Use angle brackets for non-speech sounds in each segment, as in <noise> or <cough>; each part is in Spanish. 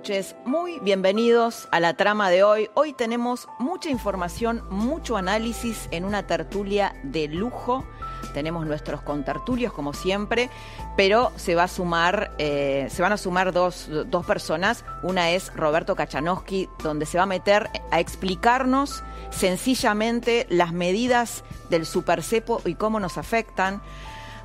Noches, muy bienvenidos a la trama de hoy. Hoy tenemos mucha información, mucho análisis en una tertulia de lujo. Tenemos nuestros contertulios como siempre, pero se va a sumar, eh, se van a sumar dos, dos personas. Una es Roberto Kachanowski, donde se va a meter a explicarnos sencillamente las medidas del supercepo y cómo nos afectan.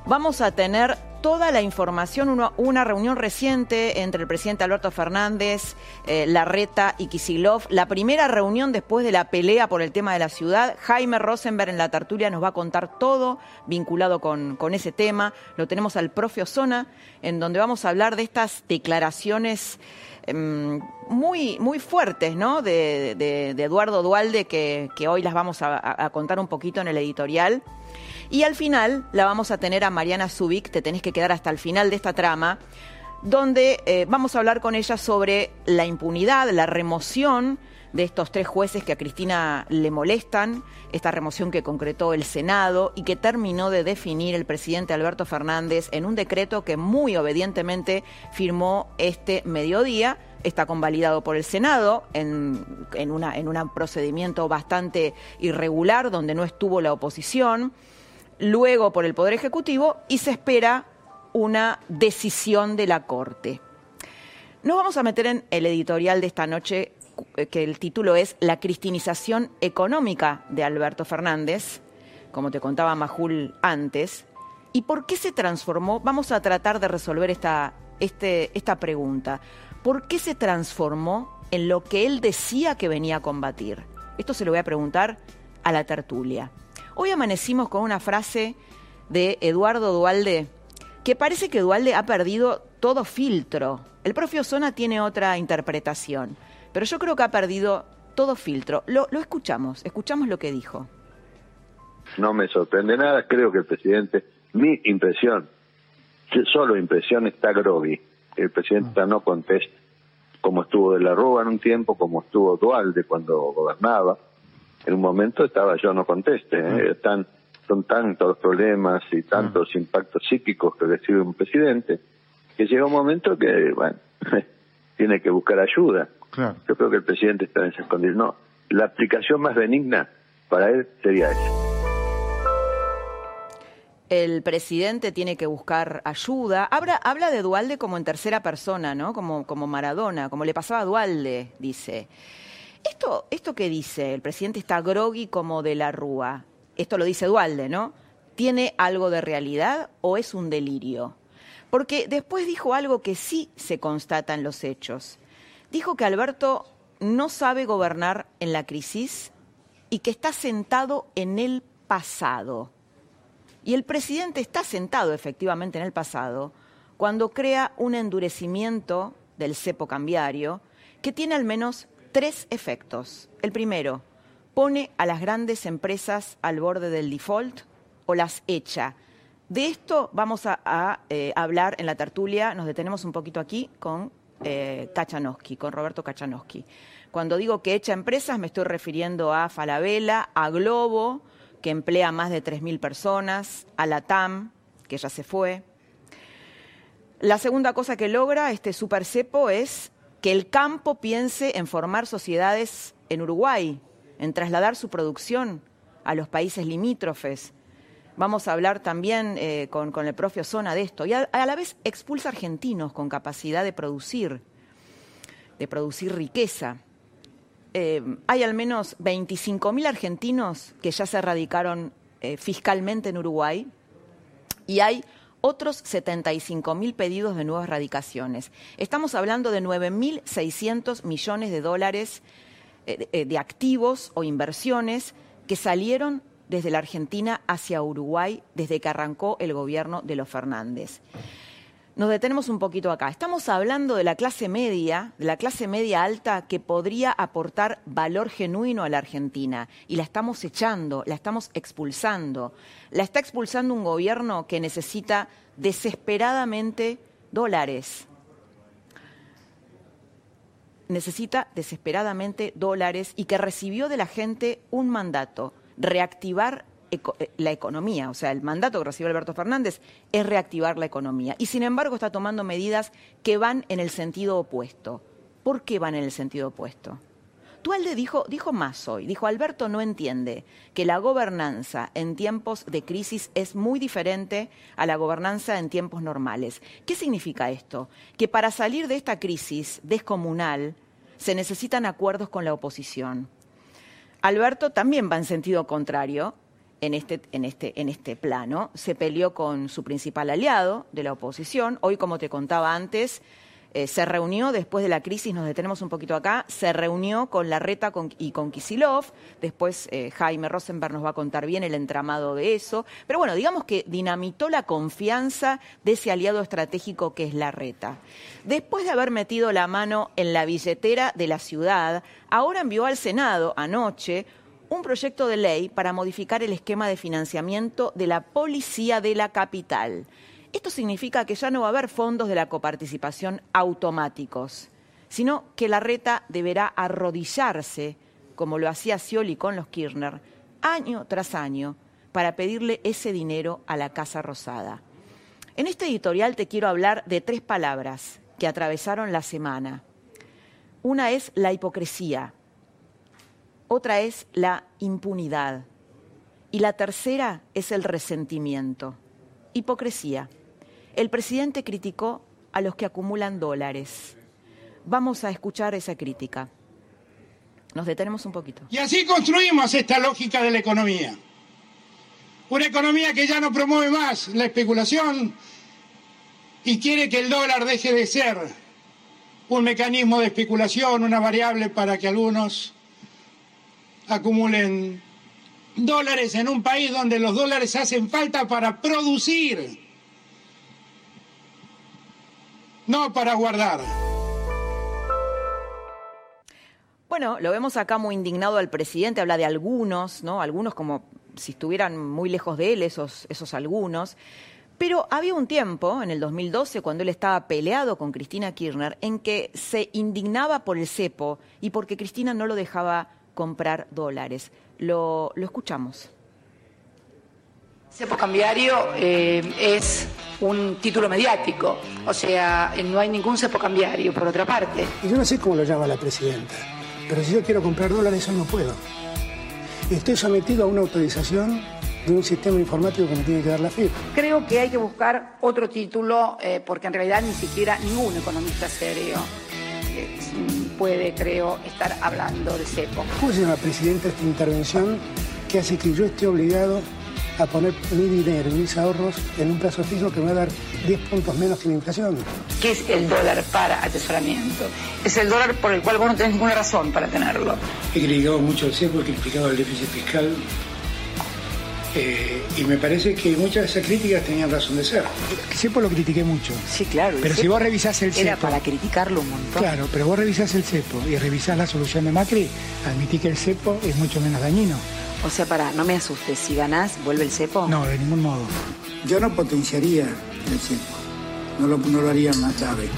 Vamos a tener toda la información, una, reunión reciente entre el presidente Alberto Fernández, eh, Larreta y Kisilov, la primera reunión después de la pelea por el tema de la ciudad. Jaime Rosenberg en la tertulia nos va a contar todo vinculado con, ese tema. Lo tenemos al profe Osona, en donde vamos a hablar de estas declaraciones em, muy, muy fuertes, ¿no? De, de, de Eduardo Dualde, que, hoy las vamos a contar un poquito en el editorial. Y al final la vamos a tener a Mariana Zubik, te tenés que quedar hasta el final de esta trama, donde eh, vamos a hablar con ella sobre la impunidad, la remoción de estos tres jueces que a Cristina le molestan, esta remoción que concretó el Senado y que terminó de definir el presidente Alberto Fernández en un decreto que muy obedientemente firmó este mediodía. Está convalidado por el Senado en, en, una, en un procedimiento bastante irregular donde no estuvo la oposición luego por el Poder Ejecutivo y se espera una decisión de la Corte. Nos vamos a meter en el editorial de esta noche, que el título es La cristinización económica de Alberto Fernández, como te contaba Majul antes. ¿Y por qué se transformó? Vamos a tratar de resolver esta, este, esta pregunta. ¿Por qué se transformó en lo que él decía que venía a combatir? Esto se lo voy a preguntar a la tertulia. Hoy amanecimos con una frase de Eduardo Dualde, que parece que Dualde ha perdido todo filtro. El propio Zona tiene otra interpretación, pero yo creo que ha perdido todo filtro. Lo, lo escuchamos, escuchamos lo que dijo. No me sorprende nada, creo que el presidente, mi impresión, solo impresión está groggy. El presidente no contesta como estuvo de la Rúa en un tiempo, como estuvo Dualde cuando gobernaba en un momento estaba yo no conteste. ¿eh? Están, son tantos los problemas y tantos impactos psíquicos que recibe un presidente que llega un momento que, bueno, <laughs> tiene que buscar ayuda. Claro. Yo creo que el presidente está en ese escondido. No, la aplicación más benigna para él sería esa. El presidente tiene que buscar ayuda. Habla, habla de Dualde como en tercera persona, ¿no? Como, como Maradona, como le pasaba a Dualde, dice. Esto, esto que dice, el presidente está groggy como de la rúa, esto lo dice Dualde, ¿no? ¿Tiene algo de realidad o es un delirio? Porque después dijo algo que sí se constata en los hechos. Dijo que Alberto no sabe gobernar en la crisis y que está sentado en el pasado. Y el presidente está sentado efectivamente en el pasado cuando crea un endurecimiento del cepo cambiario que tiene al menos tres efectos. El primero, pone a las grandes empresas al borde del default o las echa. De esto vamos a, eh, hablar en la tertulia, nos detenemos un poquito aquí con eh, Kachanowski, con Roberto Kachanowski. Cuando digo que echa empresas me estoy refiriendo a Falabella, a Globo, que emplea más de 3.000 personas, a la TAM, que ya se fue. La segunda cosa que logra este supercepo es que el campo piense en formar sociedades en Uruguay, en trasladar su producción a los países limítrofes. Vamos a hablar también eh, con, el propio Zona de esto. Y a, la vez expulsa argentinos con capacidad de producir, de producir riqueza. Eh, hay al menos 25.000 argentinos que ya se radicaron eh, fiscalmente en Uruguay y hay otros 75 mil pedidos de nuevas radicaciones. Estamos hablando de 9.600 millones de dólares de activos o inversiones que salieron desde la Argentina hacia Uruguay desde que arrancó el gobierno de los Fernández. Nos detenemos un poquito acá. Estamos hablando de la clase media, de la clase media alta que podría aportar valor genuino a la Argentina. Y la estamos echando, la estamos expulsando. La está expulsando un gobierno que necesita desesperadamente dólares. Necesita desesperadamente dólares y que recibió de la gente un mandato, reactivar eh, la economía. O sea, el mandato que recibió Alberto Fernández es reactivar la economía. Y sin embargo está tomando medidas que van en el sentido opuesto. ¿Por qué van en el sentido opuesto? Tualde dijo, dijo más hoy, dijo Alberto no entiende que la gobernanza en tiempos de crisis es muy diferente a la gobernanza en tiempos normales. ¿Qué significa esto? Que para salir de esta crisis descomunal se necesitan acuerdos con la oposición. Alberto también va en sentido contrario en este, en, este, en este plano. Se peleó con su principal aliado de la oposición. Hoy, como te contaba antes, eh, se reunió después de la crisis, nos detenemos un poquito acá, se reunió con Larreta y con Kisilov. Después eh, Jaime Rosenberg nos va a contar bien el entramado de eso. Pero bueno, digamos que dinamitó la confianza de ese aliado estratégico que es Larreta. Después de haber metido la mano en la billetera de la ciudad, ahora envió al Senado anoche un proyecto de ley para modificar el esquema de financiamiento de la policía de la capital. Esto significa que ya no va a haber fondos de la coparticipación automáticos, sino que la reta deberá arrodillarse, como lo hacía Scioli con los Kirchner, año tras año, para pedirle ese dinero a la Casa Rosada. En este editorial te quiero hablar de tres palabras que atravesaron la semana. Una es la hipocresía, otra es la impunidad y la tercera es el resentimiento. Hipocresía. El presidente criticó a los que acumulan dólares. Vamos a escuchar esa crítica. Nos detenemos un poquito. Y así construimos esta lógica de la economía. Una economía que ya no promueve más la especulación y quiere que el dólar deje de ser un mecanismo de especulación, una variable para que algunos acumulen dólares en un país donde los dólares hacen falta para producir, no para guardar. Bueno, lo vemos acá muy indignado al presidente, habla de algunos, ¿no? Algunos como si estuvieran muy lejos de él, esos, esos algunos. Pero había un tiempo, en el 2012, cuando él estaba peleado con Cristina Kirchner, en que se indignaba por el cepo y porque Cristina no lo dejaba comprar dólares. Lo, lo escuchamos. Cepo cambiario eh, es un título mediático, o sea, no hay ningún cepo cambiario, por otra parte. Yo no sé cómo lo llama la presidenta, pero si yo quiero comprar dólares, hoy no puedo. Estoy sometido a una autorización de un sistema informático que me tiene que dar la FIP. Creo que hay que buscar otro título, eh, porque en realidad ni siquiera ningún economista serio puede, creo, estar hablando de cepo. ¿Cómo se llama, Presidenta, esta intervención que hace que yo esté obligado a poner mi dinero y mis ahorros en un plazo fijo que me va a dar 10 puntos menos que la inflación. ¿Qué es el dólar para atesoramiento? Es el dólar por el cual vos no tenés ninguna razón para tenerlo. He criticado mucho el cepo, he criticado el déficit fiscal, eh, y me parece que muchas de esas críticas tenían razón de ser. CEPO lo critiqué mucho. Sí, claro. Pero si vos revisás el CEPO... Era para criticarlo un montón. Claro, pero vos revisás el CEPO y revisás la solución de Macri, admití que el CEPO es mucho menos dañino. O sea, para, no me asustes, si ganás, ¿vuelve el CEPO? No, de ningún modo. Yo no potenciaría el CEPO, no lo, no lo haría más grave.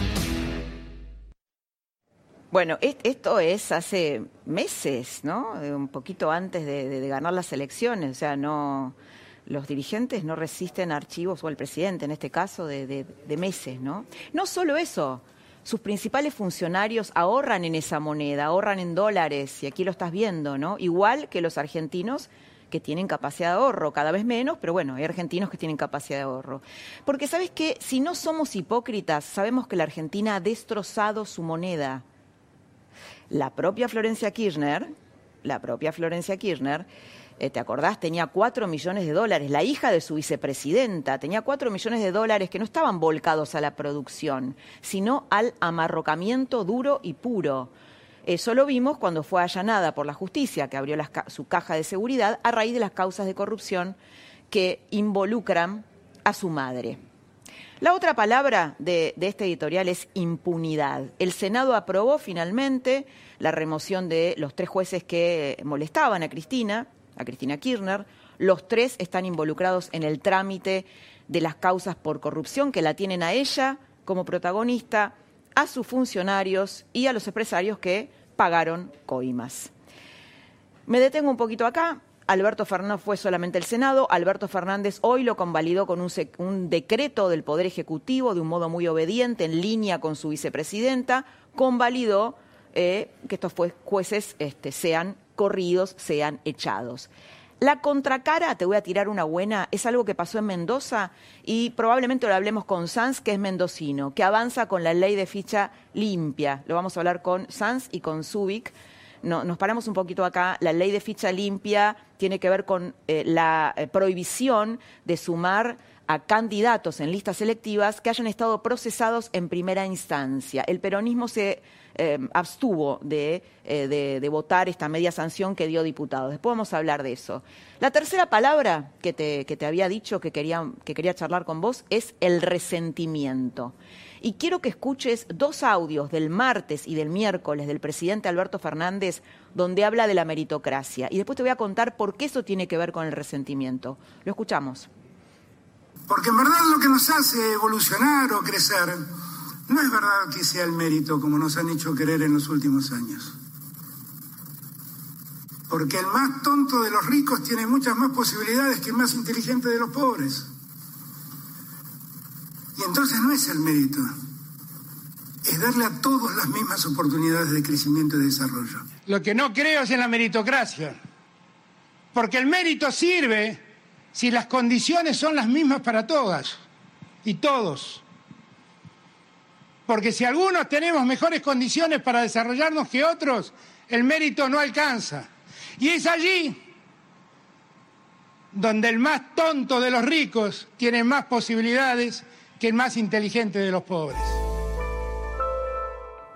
Bueno, esto es hace meses, ¿no? Un poquito antes de, ganar las elecciones. O sea, no los dirigentes no resisten archivos, o el presidente en este caso, de, meses, ¿no? No solo eso, sus principales funcionarios ahorran en esa moneda, ahorran en dólares, y aquí lo estás viendo, ¿no? Igual que los argentinos que tienen capacidad de ahorro, cada vez menos, pero bueno, hay argentinos que tienen capacidad de ahorro. Porque sabes que si no somos hipócritas, sabemos que la Argentina ha destrozado su moneda la propia Florencia Kirchner, la propia Florencia Kirchner, eh, ¿te acordás? Tenía cuatro millones de dólares. La hija de su vicepresidenta tenía cuatro millones de dólares que no estaban volcados a la producción, sino al amarrocamiento duro y puro. Eso lo vimos cuando fue allanada por la justicia, que abrió su caja de seguridad a raíz de las causas de corrupción que involucran a su madre. La otra palabra de, este editorial es impunidad. El Senado aprobó finalmente la remoción de los tres jueces que molestaban a Cristina, a Cristina Kirchner. Los tres están involucrados en el trámite de las causas por corrupción que la tienen a ella como protagonista, a sus funcionarios y a los empresarios que pagaron coimas. Me detengo un poquito acá. Alberto Fernández fue solamente el Senado. Alberto Fernández hoy lo convalidó con un, decreto del Poder Ejecutivo de un modo muy obediente, en línea con su vicepresidenta. Convalidó eh, que estos jueces este, sean corridos, sean echados. La contracara, te voy a tirar una buena, es algo que pasó en Mendoza y probablemente lo hablemos con Sanz, que es mendocino, que avanza con la ley de ficha limpia. Lo vamos a hablar con Sanz y con Zubik no, nos paramos un poquito acá, la ley de ficha limpia tiene que ver con eh, la eh, prohibición de sumar a candidatos en listas selectivas que hayan estado procesados en primera instancia. El peronismo se eh, abstuvo de, votar esta media sanción que dio diputados. Después vamos a hablar de eso. La tercera palabra que te, había dicho que que quería charlar con vos es el resentimiento. Y quiero que escuches dos audios del martes y del miércoles del presidente Alberto Fernández donde habla de la meritocracia. Y después te voy a contar por qué eso tiene que ver con el resentimiento. Lo escuchamos. Porque en verdad lo que nos hace evolucionar o crecer no es verdad que sea el mérito como nos han hecho creer en los últimos años. Porque el más tonto de los ricos tiene muchas más posibilidades que el más inteligente de los pobres. Entonces no es el mérito, es darle a todos las mismas oportunidades de crecimiento y desarrollo. Lo que no creo es en la meritocracia, porque el mérito sirve si las condiciones son las mismas para todas y todos. Porque si algunos tenemos mejores condiciones para desarrollarnos que otros, el mérito no alcanza. Y es allí donde el más tonto de los ricos tiene más posibilidades que el más inteligente de los pobres.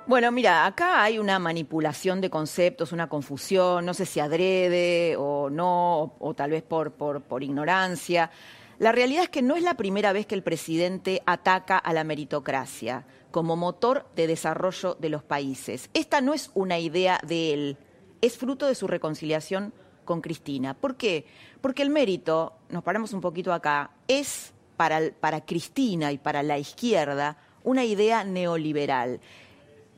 Bueno, mira, acá hay una manipulación de conceptos, una confusión, no sé si adrede o no, o, tal vez por, por, por ignorancia. La realidad es que no es la primera vez que el presidente ataca a la meritocracia como motor de desarrollo de los países. Esta no es una idea de él, es fruto de su reconciliación con Cristina. ¿Por qué? Porque el mérito, nos paramos un poquito acá, es para, Cristina y para la izquierda una idea neoliberal.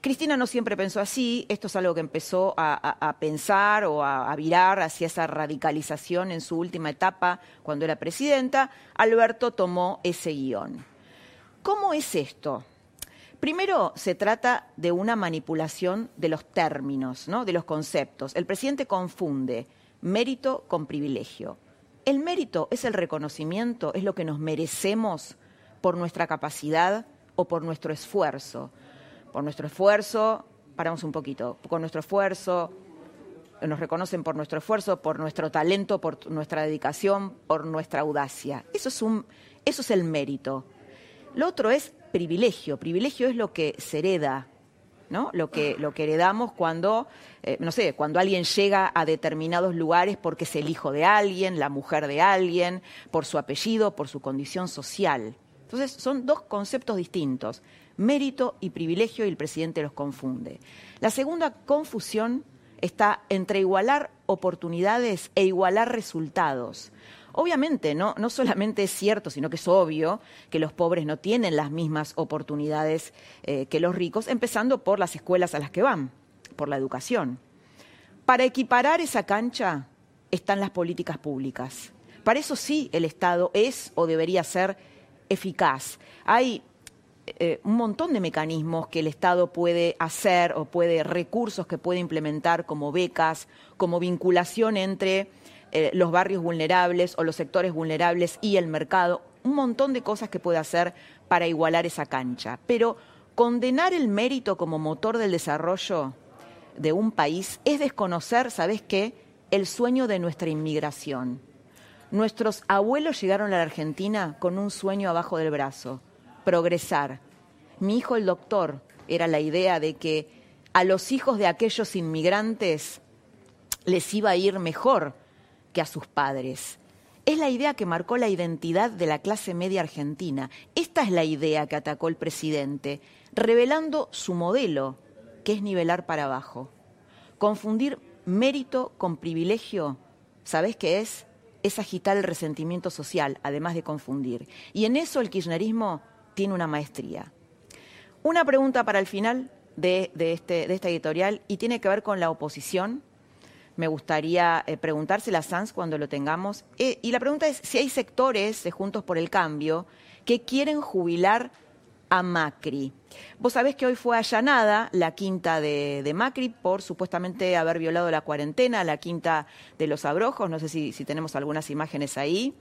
Cristina no siempre pensó así, esto es algo que empezó a, pensar o a, virar hacia esa radicalización en su última etapa cuando era presidenta. Alberto tomó ese guion. ¿Cómo es esto? Primero, se trata de una manipulación de los términos, ¿no? de los conceptos. El presidente confunde mérito con privilegio. El mérito es el reconocimiento, es lo que nos merecemos por nuestra capacidad o por nuestro esfuerzo. Por nuestro esfuerzo, paramos un poquito, con nuestro esfuerzo, nos reconocen por nuestro esfuerzo, por nuestro talento, por nuestra dedicación, por nuestra audacia. Eso es, un, eso es el mérito. Lo otro es privilegio. Privilegio es lo que se hereda, ¿no? Lo que, lo que heredamos cuando, eh, no sé, cuando alguien llega a determinados lugares porque es el hijo de alguien, la mujer de alguien, por su apellido, por su condición social. Entonces, son dos conceptos distintos, mérito y privilegio, y el presidente los confunde. La segunda confusión está entre igualar oportunidades e igualar resultados. Obviamente, no, no solamente es cierto, sino que es obvio que los pobres no tienen las mismas oportunidades eh, que los ricos, empezando por las escuelas a las que van, por la educación. Para equiparar esa cancha están las políticas públicas. Para eso sí el Estado es o debería ser eficaz. Hay eh, un montón de mecanismos que el Estado puede hacer o puede recursos que puede implementar como becas, como vinculación entre eh, los barrios vulnerables o los sectores vulnerables y el mercado, un montón de cosas que puede hacer para igualar esa cancha. Pero condenar el mérito como motor del desarrollo de un país es desconocer, ¿sabes qué?, el sueño de nuestra inmigración. Nuestros abuelos llegaron a la Argentina con un sueño abajo del brazo, progresar. Mi hijo el doctor era la idea de que a los hijos de aquellos inmigrantes les iba a ir mejor que a sus padres. Es la idea que marcó la identidad de la clase media argentina. Esta es la idea que atacó el presidente, revelando su modelo, que es nivelar para abajo. Confundir mérito con privilegio, ¿sabés qué es? Es agitar el resentimiento social, además de confundir. Y en eso el kirchnerismo tiene una maestría. Una pregunta para el final de, este, esta editorial y tiene que ver con la oposición me gustaría eh, preguntársela a Sanz cuando lo tengamos. Eh, y la pregunta es si hay sectores de Juntos por el Cambio que quieren jubilar a Macri. Vos sabés que hoy fue allanada la quinta de, Macri por supuestamente haber violado la cuarentena, la quinta de los abrojos, no sé si tenemos algunas imágenes ahí.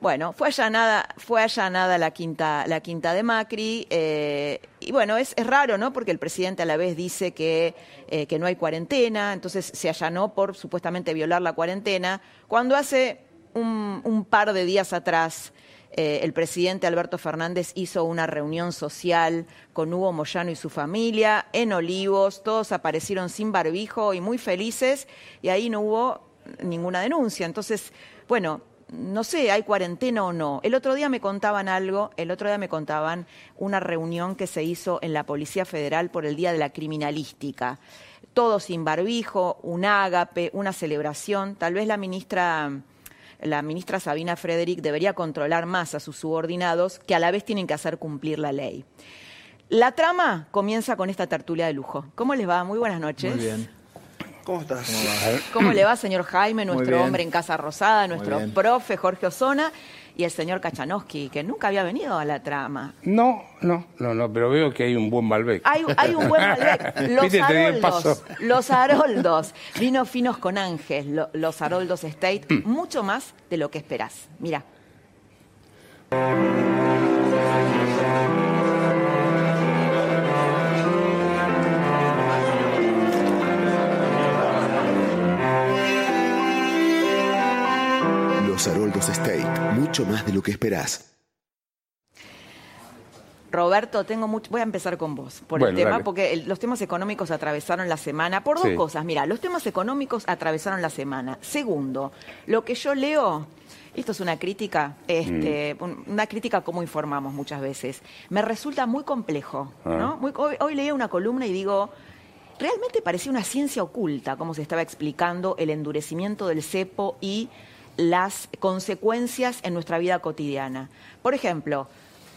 Bueno, fue allanada, fue allanada la quinta, la quinta de Macri, eh, y bueno, es, es, raro, ¿no? Porque el presidente a la vez dice que, eh, que no hay cuarentena, entonces se allanó por supuestamente violar la cuarentena, cuando hace un, par de días atrás eh, el presidente Alberto Fernández hizo una reunión social con Hugo Moyano y su familia en Olivos, todos aparecieron sin barbijo y muy felices, y ahí no hubo ninguna denuncia. Entonces, bueno, no sé, hay cuarentena o no. El otro día me contaban algo, el otro día me contaban una reunión que se hizo en la Policía Federal por el Día de la Criminalística. Todo sin barbijo, un ágape, una celebración. Tal vez la ministra, la ministra Sabina Frederick debería controlar más a sus subordinados que a la vez tienen que hacer cumplir la ley. La trama comienza con esta tertulia de lujo. ¿Cómo les va? Muy buenas noches. Muy bien. ¿Cómo estás? ¿Cómo, le va, señor Jaime, nuestro hombre en Casa Rosada, nuestro profe Jorge Osona y el señor Kachanowski, que nunca había venido a la trama? No, no, no, no, pero veo que hay un buen Malbec. Hay, un buen Malbec. <laughs> Los Haroldos, los Haroldos, vinos finos con Ángel, los Haroldos State, mm. mucho más de lo que esperás. Mira. Haroldos State, mucho más de lo que esperás. Roberto, tengo mucho. Voy a empezar con vos por el tema, porque los temas económicos atravesaron la semana por dos cosas. Mira, los temas económicos atravesaron la semana. Segundo, lo que yo leo. Esto es una crítica, este, mm. una crítica como informamos muchas veces. Me resulta muy complejo. ¿no? Ah. hoy, hoy leí una columna y digo, realmente parecía una ciencia oculta, como se estaba explicando el endurecimiento del cepo y las consecuencias en nuestra vida cotidiana. Por ejemplo,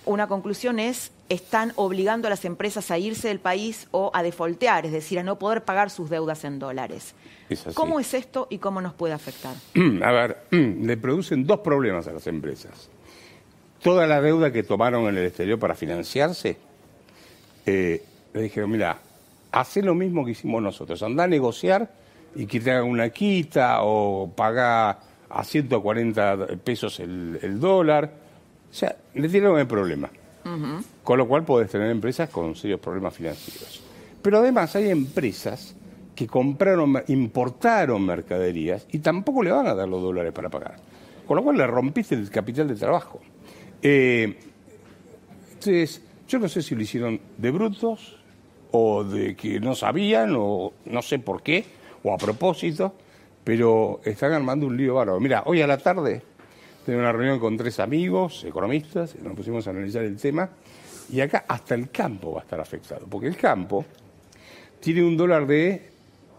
una conclusión es, están obligando a las empresas a irse del país o a defoltear, es decir, a no poder pagar sus deudas en dólares. ¿Cómo es esto y cómo nos puede afectar? <clears throat> A ver, <clears throat> le producen dos problemas a las empresas. Toda la deuda que tomaron en el exterior para financiarse, eh, le dijeron, mira, hace lo mismo que hicimos nosotros, anda a negociar y que te hagan una quita o paga a 140 pesos el, dólar. O sea, le tienen el problema. Con lo cual podés tener empresas con serios problemas financieros. Pero además hay empresas que compraron, importaron mercaderías y tampoco le van a dar los dólares para pagar. Con lo cual le rompiste el capital de trabajo. Eh, entonces, yo no sé si lo hicieron de brutos o de que no sabían o no sé por qué o a propósito pero están armando un lío bárbaro. Mira, hoy a la tarde tengo una reunión con tres amigos, economistas, y nos pusimos a analizar el tema, y acá hasta el campo va a estar afectado, porque el campo tiene un dólar de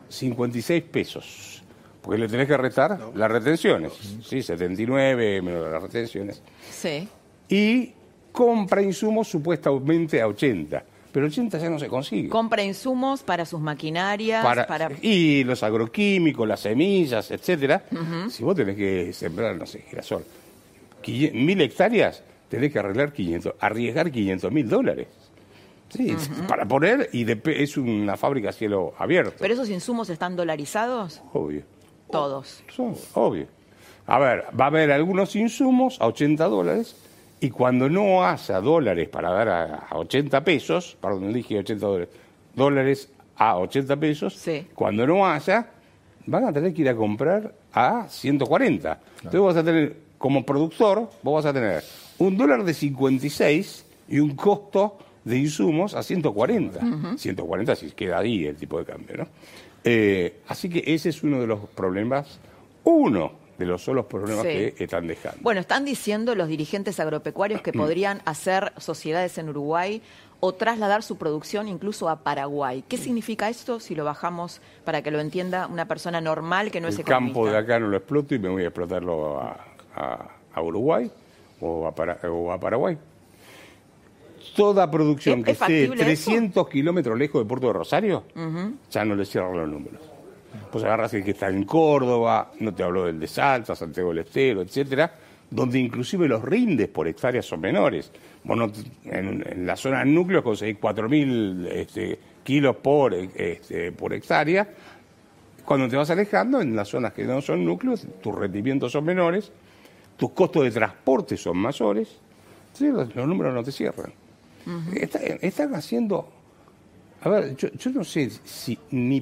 56 pesos, porque le tenés que retar las retenciones, ¿sí? 79 menos las retenciones. Sí. Y compra insumos supuestamente a 80 pero 80 ya no se consigue. Compra insumos para sus maquinarias. Para, Y los agroquímicos, las semillas, etcétera. Si vos tenés que sembrar, no sé, girasol, mil hectáreas, tenés que arreglar 500, arriesgar 500 mil dólares. Sí, para poner, y es una fábrica a cielo abierto. ¿Pero esos insumos están dolarizados? Obvio. Todos. obvio. A ver, va a haber algunos insumos a 80 dólares y cuando no haya dólares para dar a, 80 pesos, perdón, dije 80 dólares, dólares a 80 pesos, cuando no haya, van a tener que ir a comprar a 140. Entonces vas a tener, como productor, vos vas a tener un dólar de 56 y un costo de insumos a 140. 140 si queda ahí el tipo de cambio, ¿no? Eh, así que ese es uno de los problemas, uno de los solos problemas Sí. que están dejando. Bueno, están diciendo los dirigentes agropecuarios Mm. que <clears throat> podrían hacer sociedades en Uruguay o trasladar su producción incluso a Paraguay. ¿Qué significa esto si lo bajamos para que lo entienda una persona normal que no es el economista? campo de acá no lo exploto y me voy a explotarlo a, a- a Uruguay o a, Para- o a Paraguay. Toda producción ¿Es- que es esté factible 300 kilómetros lejos de Puerto de Rosario, ya no le cierran los números. Pues agarras el que está en Córdoba, no te hablo del de Salta, Santiago del Estero, etcétera, donde inclusive los rindes por hectárea son menores. Vos no te- en, en la zona núcleo conseguís 4.000 este, kilos por, este, por hectárea, cuando te vas alejando, en las zonas que no son núcleos, tus rendimientos son menores, tus costos de transporte son mayores, ¿sí? los, los números no te cierran. Está- están haciendo, a ver, yo, yo no sé si ni,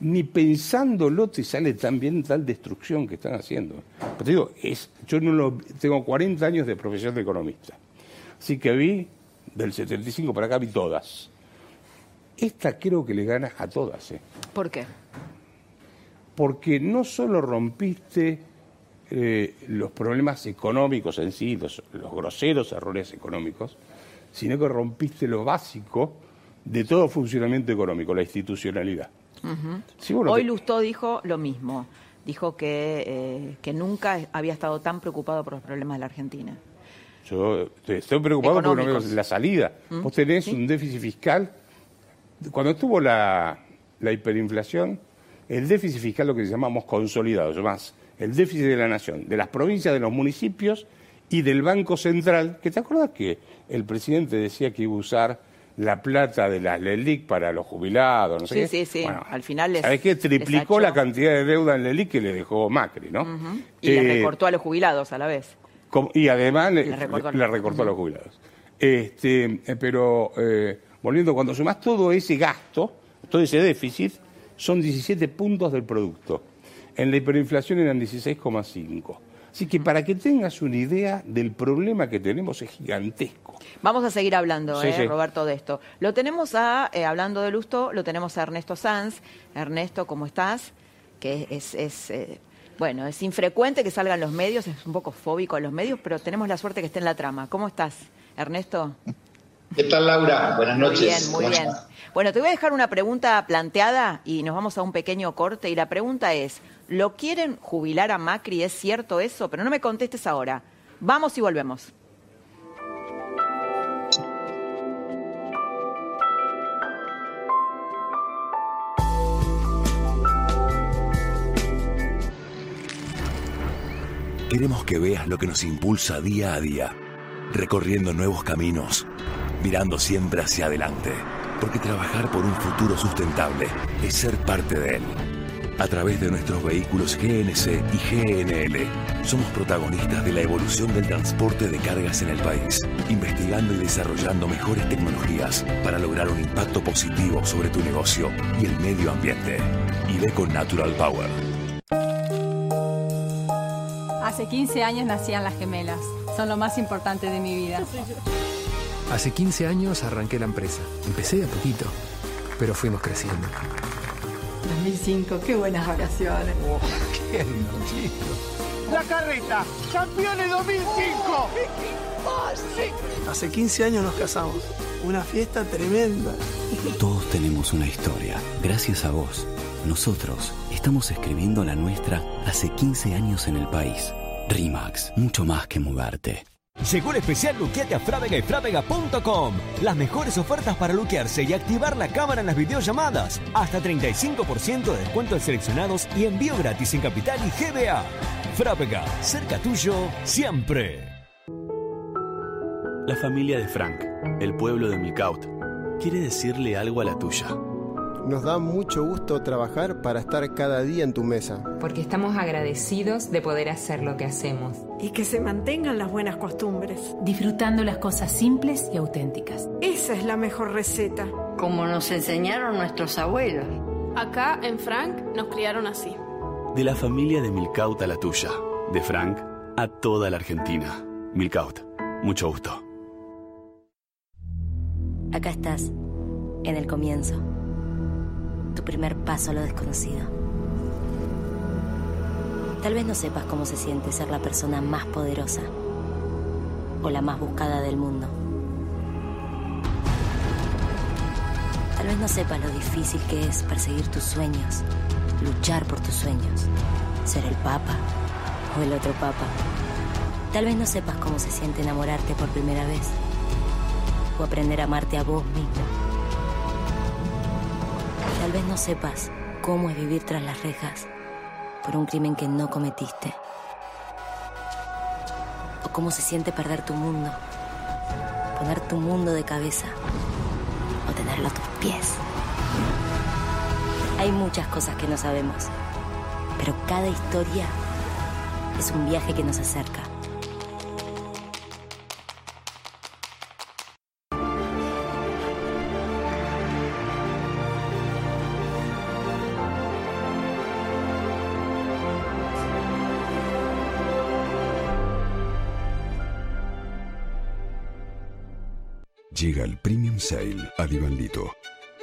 ni pensándolo te sale tan bien tal destrucción que están haciendo. Pero te digo, es, yo no lo, tengo 40 años de profesión de economista, así que vi, del 75 para acá vi todas. Esta creo que le gana a todas, ¿eh? ¿Por qué? porque no solo rompiste eh, los problemas económicos en sí, los, los groseros errores económicos, sino que rompiste lo básico de todo funcionamiento económico, la institucionalidad. Hoy Lustó dijo lo mismo. Dijo que, eh, que nunca había estado tan preocupado por los problemas de la Argentina. Yo te- estoy preocupado porque no veo Económicos. la salida. Vos tenés un déficit fiscal. Cuando estuvo la, la hiperinflación, el déficit fiscal lo que llamamos consolidado, más el déficit de la nación, de las provincias, de los municipios y del Banco Central, que te acuerdas que el presidente decía que iba a usar la plata de las LELIC para los jubilados, no sé Sí, qué? sí, sí. Bueno, Al final les- ¿sabés qué? Triplicó la cantidad de deuda en LELIC que le dejó Macri, ¿no? Y le Eh, recortó a los jubilados a la vez. como- y además le, Le recortó le- le recortó a los jubilados. Este, eh, pero eh, volviendo, cuando sumás todo ese gasto, todo ese déficit, son 17 puntos del producto. En la hiperinflación eran 16,5. Así que para que tengas una idea del problema que tenemos es gigantesco. Vamos a seguir hablando, Sí, eh, sí. Roberto, de esto. Lo tenemos a, eh, hablando de Lusto, lo tenemos a Ernesto Sanz. Ernesto, ¿cómo estás? Que es, es, eh, bueno, es infrecuente que salgan los medios, es un poco fóbico a los medios, pero tenemos la suerte que esté en la trama. ¿Cómo estás, Ernesto? ¿Qué tal, Laura? Buenas noches. Muy bien, muy ¿Cómo bien. Bueno, te voy a dejar una pregunta planteada y nos vamos a un pequeño corte. Y la pregunta es, ¿lo quieren jubilar a Macri? ¿Es cierto eso? Pero no me contestes ahora. Vamos y volvemos. Queremos que veas lo que nos impulsa día a día, recorriendo nuevos caminos, mirando siempre hacia adelante, porque trabajar por un futuro sustentable es ser parte de él. A través de nuestros vehículos GNC y GNL, somos protagonistas de la evolución del transporte de cargas en el país, investigando y desarrollando mejores tecnologías para lograr un impacto positivo sobre tu negocio y el medio ambiente. Iveco Natural Power. Hace 15 años nacían las gemelas. Son lo más importante de mi vida. <laughs> Hace 15 años arranqué la empresa. Empecé de a poquito, pero fuimos creciendo. 2005, qué buenas vacaciones. ¡Qué divertido! La carreta, campeones 2005. Hace 15 años nos casamos. Una fiesta tremenda. Todos tenemos una historia. Gracias a vos, nosotros estamos escribiendo la nuestra hace 15 años en el país. RIMAX, mucho más que mudarte. El especial Luqueate a Frávega y Frávega.com. Las mejores ofertas para luquearse y activar la cámara en las videollamadas. Hasta 35% de descuento en seleccionados y envío gratis en Capital y GBA. Frávega, cerca tuyo, siempre. La familia de Frank, el pueblo de Milcaut, quiere decirle algo a la tuya. Nos da mucho gusto trabajar para estar cada día en tu mesa. Porque estamos agradecidos de poder hacer lo que hacemos. Y que se mantengan las buenas costumbres. Disfrutando las cosas simples y auténticas. Esa es la mejor receta. Como nos enseñaron nuestros abuelos. Acá en Frank nos criaron así. De la familia de Milcaut a la tuya. De Frank a toda la Argentina. Milcaut. Mucho gusto. Acá estás, en el comienzo. Tu primer paso a lo desconocido. Tal vez no sepas cómo se siente ser la persona más poderosa o la más buscada del mundo. Tal vez no sepas lo difícil que es perseguir tus sueños, luchar por tus sueños, ser el papa o el otro papa. Tal vez no sepas cómo se siente enamorarte por primera vez o aprender a amarte a vos mismo. Tal vez no sepas cómo es vivir tras las rejas por un crimen que no cometiste. O cómo se siente perder tu mundo, poner tu mundo de cabeza o tenerlo a tus pies. Hay muchas cosas que no sabemos, pero cada historia es un viaje que nos acerca. Llega el Premium Sale a Divandito.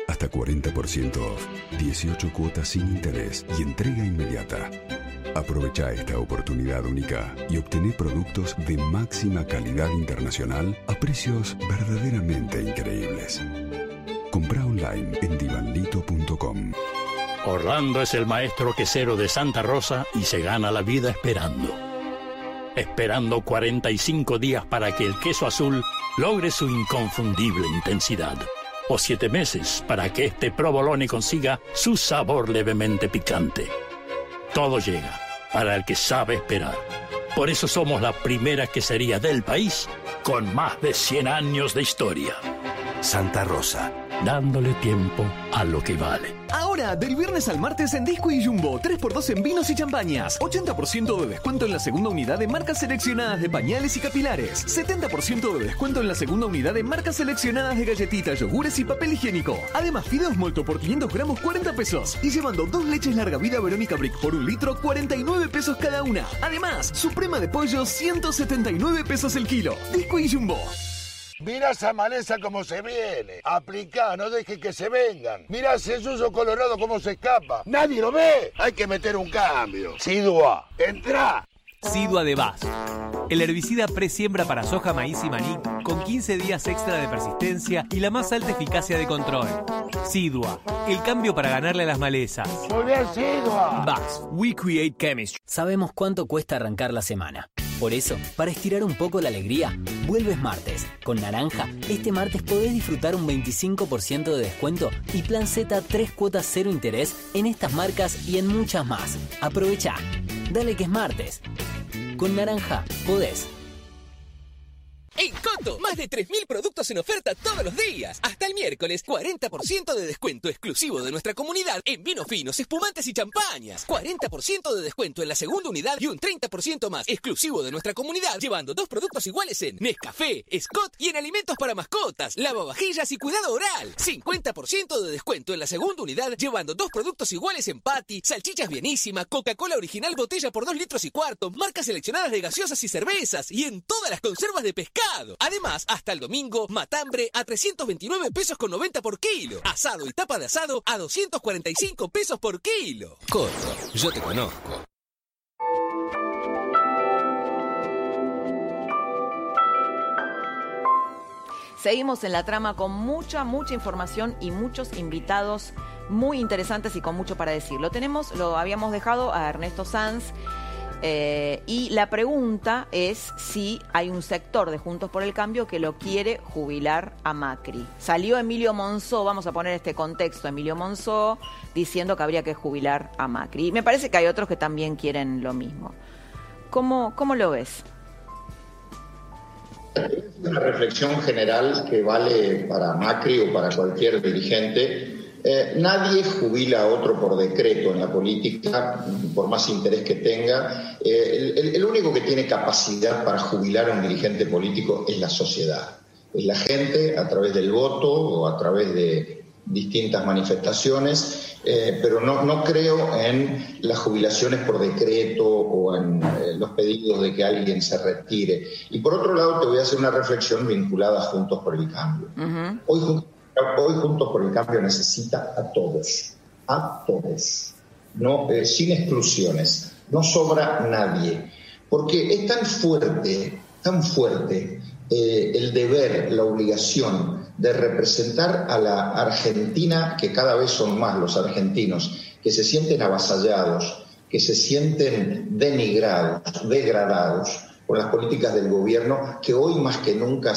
Hasta 40% off, 18 cuotas sin interés y entrega inmediata. Aprovecha esta oportunidad única y obtené productos de máxima calidad internacional a precios verdaderamente increíbles. Compra online en divanlito.com. Orlando es el maestro quesero de Santa Rosa y se gana la vida esperando. Esperando 45 días para que el queso azul logre su inconfundible intensidad. O siete meses para que este provolone consiga su sabor levemente picante. Todo llega para el que sabe esperar. Por eso somos la primera quesería del país con más de 100 años de historia. Santa Rosa. Dándole tiempo a lo que vale. Ahora, del viernes al martes en Disco y Jumbo, 3x2 en vinos y champañas. 80% de descuento en la segunda unidad de marcas seleccionadas de pañales y capilares. 70% de descuento en la segunda unidad de marcas seleccionadas de galletitas, yogures y papel higiénico. Además, fideos molto por 500 gramos, 40 pesos. Y llevando dos leches larga vida Verónica Brick por un litro, 49 pesos cada una. Además, suprema de pollo, 179 pesos el kilo. Disco y Jumbo. Mirá esa maleza como se viene. Aplicá, no deje que se vengan. Mirá ese suyo colorado como se escapa. Nadie lo ve. Hay que meter un cambio. Sidua, entra. Sidua de Vaz. El herbicida presiembra para soja, maíz y maní con 15 días extra de persistencia y la más alta eficacia de control. Sidua, el cambio para ganarle a las malezas. Muy bien, Sidua. Vaz, we create chemistry. Sabemos cuánto cuesta arrancar la semana. Por eso, para estirar un poco la alegría, vuelves martes. Con Naranja, este martes podés disfrutar un 25% de descuento y plan Z 3 cuotas cero interés en estas marcas y en muchas más. Aprovecha. Dale que es martes. Con Naranja, podés. En Coto, más de 3.000 productos en oferta todos los días. Hasta el miércoles, 40% de descuento exclusivo de nuestra comunidad en vinos finos, espumantes y champañas. 40% de descuento en la segunda unidad y un 30% más exclusivo de nuestra comunidad, llevando dos productos iguales en Nescafé, Scott y en alimentos para mascotas, lavavajillas y cuidado oral. 50% de descuento en la segunda unidad, llevando dos productos iguales en Patty, salchichas bienísima, Coca-Cola original botella por 2 litros y cuarto, marcas seleccionadas de gaseosas y cervezas y en todas las conservas de pescado. Además, hasta el domingo, matambre a 329 pesos con 90 por kilo. Asado y tapa de asado a 245 pesos por kilo. Coto, yo te conozco. Seguimos en la trama con mucha, mucha información y muchos invitados muy interesantes y con mucho para decir. Lo tenemos, lo habíamos dejado a Ernesto Sanz. Eh, y la pregunta es si hay un sector de Juntos por el Cambio que lo quiere jubilar a Macri. Salió Emilio Monzó, vamos a poner este contexto, Emilio Monzó diciendo que habría que jubilar a Macri. Y me parece que hay otros que también quieren lo mismo. ¿Cómo, cómo lo ves? Es una reflexión general que vale para Macri o para cualquier dirigente. Eh, nadie jubila a otro por decreto en la política, por más interés que tenga. Eh, el, el único que tiene capacidad para jubilar a un dirigente político es la sociedad. Es la gente a través del voto o a través de distintas manifestaciones, eh, pero no, no creo en las jubilaciones por decreto o en eh, los pedidos de que alguien se retire. Y por otro lado, te voy a hacer una reflexión vinculada a Juntos por el Cambio. hoy, hoy Juntos por el Cambio necesita a todos, a todos, no, eh, sin exclusiones. No sobra nadie, porque es tan fuerte, tan fuerte el deber, la obligación de representar a la Argentina, que cada vez son más los argentinos, que se sienten avasallados, que se sienten denigrados, degradados por las políticas del gobierno, que hoy más que nunca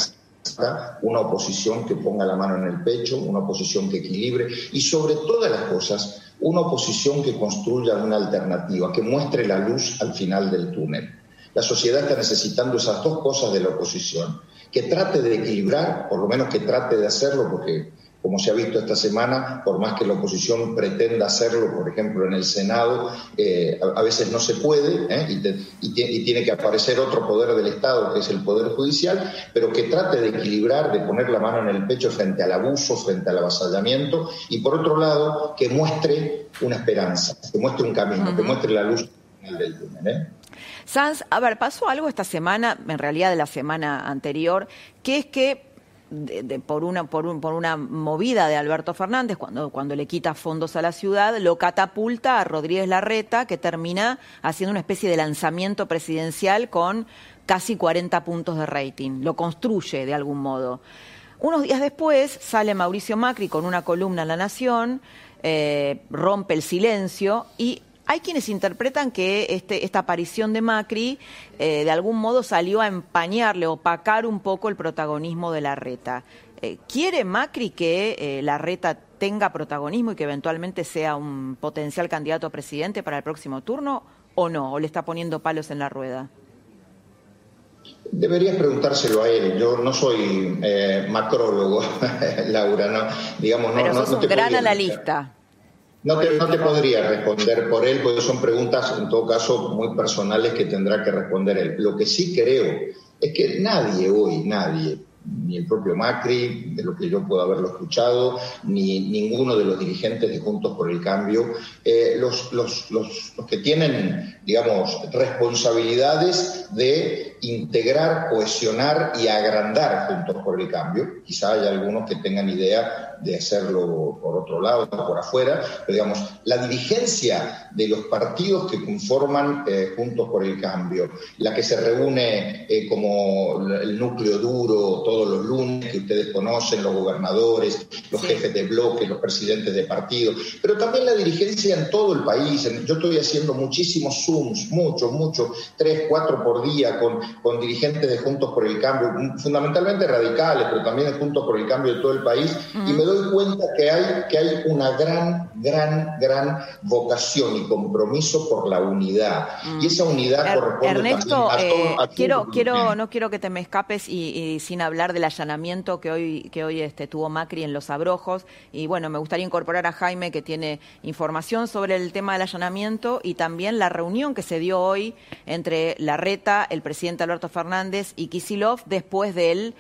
una oposición que ponga la mano en el pecho, una oposición que equilibre y sobre todas las cosas, una oposición que construya una alternativa, que muestre la luz al final del túnel. La sociedad está necesitando esas dos cosas de la oposición que trate de equilibrar, por lo menos que trate de hacerlo, porque como se ha visto esta semana, por más que la oposición pretenda hacerlo, por ejemplo, en el Senado, eh, a, veces no se puede ¿eh? y, tiene que aparecer otro poder del Estado, que es el Poder Judicial, pero que trate de equilibrar, de poner la mano en el pecho frente al abuso, frente al avasallamiento, y por otro lado, que muestre una esperanza, que muestre un camino, que muestre la luz del túnel. ¿eh? Sanz, a ver, pasó algo esta semana, en realidad de la semana anterior, que es que por, una, por, un, por una movida de Alberto Fernández, cuando, cuando le quita fondos a la ciudad, lo catapulta a Rodríguez Larreta, que termina haciendo una especie de lanzamiento presidencial con casi 40 puntos de rating. Lo construye de algún modo. Unos días después sale Mauricio Macri con una columna en La Nación, eh, rompe el silencio y hay quienes interpretan que este, esta aparición de Macri eh, de algún modo salió a empañarle, opacar un poco el protagonismo de la reta. Eh, ¿Quiere Macri que eh, la reta tenga protagonismo y que eventualmente sea un potencial candidato a presidente para el próximo turno o no? ¿O le está poniendo palos en la rueda? Deberías preguntárselo a él. Yo no soy macrólogo, <laughs> Laura. No, digamos, Pero no, sos un gran analista. No te, no te, podría responder por él, porque son preguntas, en todo caso, muy personales que tendrá que responder él. Lo que sí creo es que nadie hoy, nadie, ni el propio Macri, de lo que yo puedo haberlo escuchado, ni ninguno de los dirigentes de Juntos por el Cambio, eh, los, los, los, los que tienen, digamos, responsabilidades de integrar, cohesionar y agrandar Juntos por el Cambio. Quizá haya algunos que tengan idea de hacerlo por otro lado, por afuera, pero digamos, la dirigencia de los partidos que conforman eh, Juntos por el Cambio, la que se reúne eh, como el núcleo duro todos los lunes, que ustedes conocen, los gobernadores, los jefes de bloque, los presidentes de partidos, pero también la dirigencia en todo el país. Yo estoy haciendo muchísimos Zooms, muchos, muchos, tres, cuatro por día con con dirigentes de Juntos por el Cambio, fundamentalmente radicales, pero también de Juntos por el Cambio de todo el país, y me doy cuenta que hay, que hay una gran, gran, gran vocación y compromiso por la unidad. Y esa unidad er, corresponde Ernesto, también a, eh, quiero, quiero, no quiero que te me escapes y, sin hablar del allanamiento que hoy, que hoy este, tuvo Macri en Los Abrojos. Y bueno, me gustaría incorporar a Jaime, que tiene información sobre el tema del allanamiento y también la reunión que se dio hoy entre Larreta, el presidente Alberto Fernández y Kisilov después del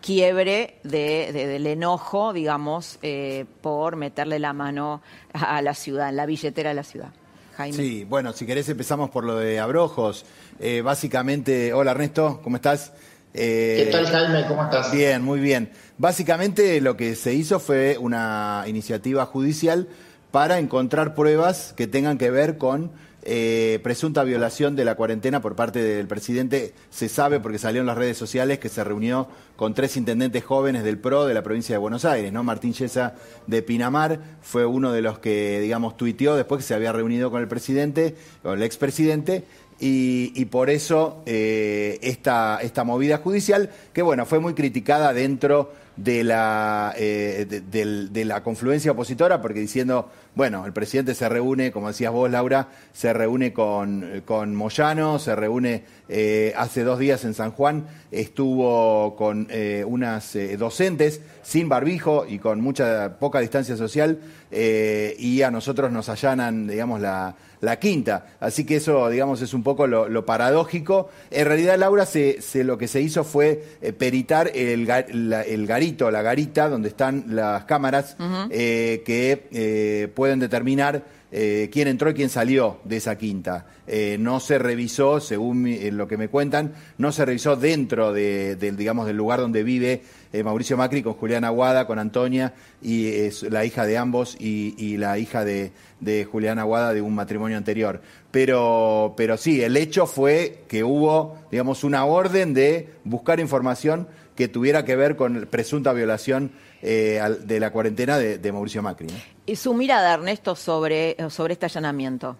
quiebre del enojo, digamos, eh, por meterle la mano a la ciudad, en la billetera de la ciudad. Jaime. Sí, bueno, si querés empezamos por lo de Abrojos. Eh, básicamente, hola Ernesto, ¿cómo estás? Eh, ¿Qué tal Jaime? ¿Cómo estás? Bien, muy bien. Básicamente lo que se hizo fue una iniciativa judicial para encontrar pruebas que tengan que ver con eh, presunta violación de la cuarentena por parte del presidente. Se sabe porque salió en las redes sociales que se reunió con tres intendentes jóvenes del PRO de la provincia de Buenos Aires, ¿no? Martín Yesa de Pinamar fue uno de los que, digamos, tuiteó después que se había reunido con el presidente, con el expresidente, y, por eso eh, esta, esta movida judicial, que bueno, fue muy criticada dentro de la, eh, de, la confluencia opositora, porque diciendo, bueno, el presidente se reúne, como decías vos, Laura, se reúne con, con Moyano, se reúne eh, hace dos días en San Juan, estuvo con eh, unas docentes sin barbijo y con mucha poca distancia social, y a nosotros nos allanan, digamos, la, la quinta. Así que eso, digamos, es un poco lo, paradójico. En realidad, Laura, se, lo que se hizo fue peritar el, el garito, la garita, donde están las cámaras eh, que eh, pueden determinar eh, quién entró y quién salió de esa quinta. Eh, no se revisó, según eh, lo que me cuentan, no se revisó dentro de- del, digamos, del lugar donde vive eh, Mauricio Macri con Julián Aguada, con Antonia, y la hija de ambos y, y la hija de, de Julián Aguada de un matrimonio anterior. Pero, pero sí, el hecho fue que hubo, digamos, una orden de buscar información que tuviera que ver con presunta violación eh, al- de la cuarentena de, de Mauricio Macri. ¿no? Y su mirada, Ernesto, sobre, sobre este allanamiento.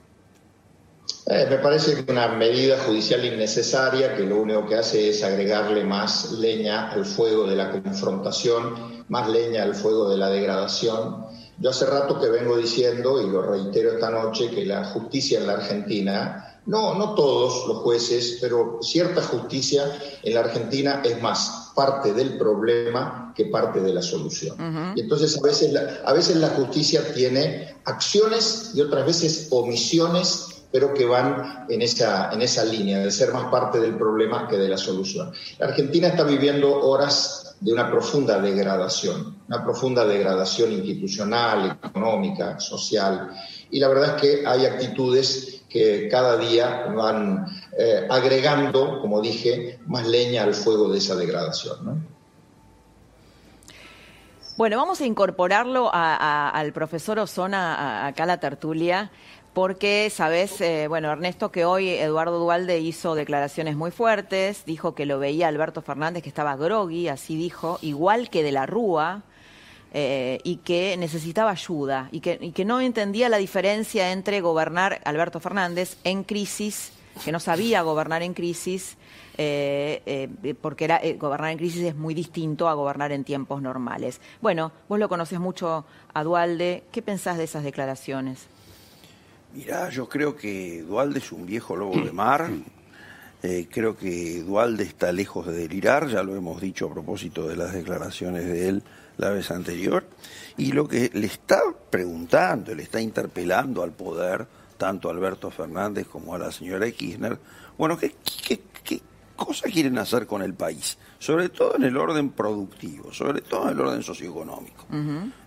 Eh, me parece que una medida judicial innecesaria que lo único que hace es agregarle más leña al fuego de la confrontación, más leña al fuego de la degradación. Yo hace rato que vengo diciendo, y lo reitero esta noche, que la justicia en la Argentina, no, no todos los jueces, pero cierta justicia en la Argentina es más parte del problema que parte de la solución. Y entonces a veces, la, a veces la justicia tiene acciones y otras veces omisiones pero que van en esa, en esa línea de ser más parte del problema que de la solución. La Argentina está viviendo horas de una profunda degradación, una profunda degradación institucional, económica, social, y la verdad es que hay actitudes que cada día van eh, agregando, como dije, más leña al fuego de esa degradación. ¿no? Bueno, vamos a incorporarlo al profesor Osona acá a la tertulia, porque sabes, eh, bueno, Ernesto, que hoy Eduardo Dualde hizo declaraciones muy fuertes, dijo que lo veía Alberto Fernández, que estaba groggy, así dijo, igual que de la Rúa, eh, y que necesitaba ayuda, y que, y que no entendía la diferencia entre gobernar Alberto Fernández en crisis, que no sabía gobernar en crisis, eh, eh, porque era, eh, gobernar en crisis es muy distinto a gobernar en tiempos normales. Bueno, vos lo conoces mucho a Dualde, ¿qué pensás de esas declaraciones? Mirá, yo creo que Dualde es un viejo lobo de mar. Eh, creo que Dualde está lejos de delirar, ya lo hemos dicho a propósito de las declaraciones de él la vez anterior. Y lo que le está preguntando, le está interpelando al poder, tanto a Alberto Fernández como a la señora Kirchner, bueno, ¿qué, qué, qué cosa quieren hacer con el país? Sobre todo en el orden productivo, sobre todo en el orden socioeconómico.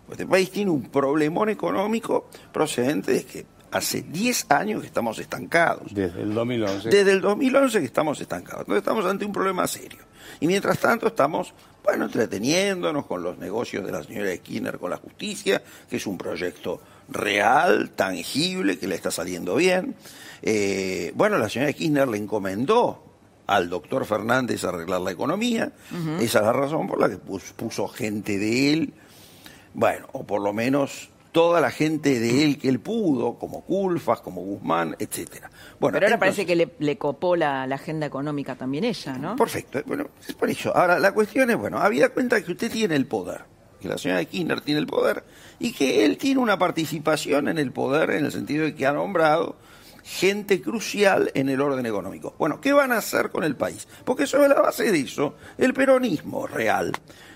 Este país tiene un problemón económico procedente de que hace 10 años que estamos estancados. Desde el 2011. Desde el 2011 que estamos estancados. Entonces estamos ante un problema serio. Y mientras tanto estamos, bueno, entreteniéndonos con los negocios de la señora Skinner con la justicia, que es un proyecto real, tangible, que le está saliendo bien. Eh, bueno, la señora Kirchner le encomendó al doctor Fernández arreglar la economía. Esa es la razón por la que pus- puso gente de él, bueno, o por lo menos toda la gente de él que él pudo, como Culfas, como Guzmán, etcétera. Bueno, Pero ahora entonces- parece que le, le copó la, la agenda económica también ella, ¿no? Perfecto, bueno, es por eso. Ahora, la cuestión es, bueno, habida cuenta que usted tiene el poder, que la señora Kirchner tiene el poder, y que él tiene una participación en el poder en el sentido de que ha nombrado gente crucial en el orden económico. Bueno, ¿qué van a hacer con el país? Porque sobre la base de eso, el peronismo real,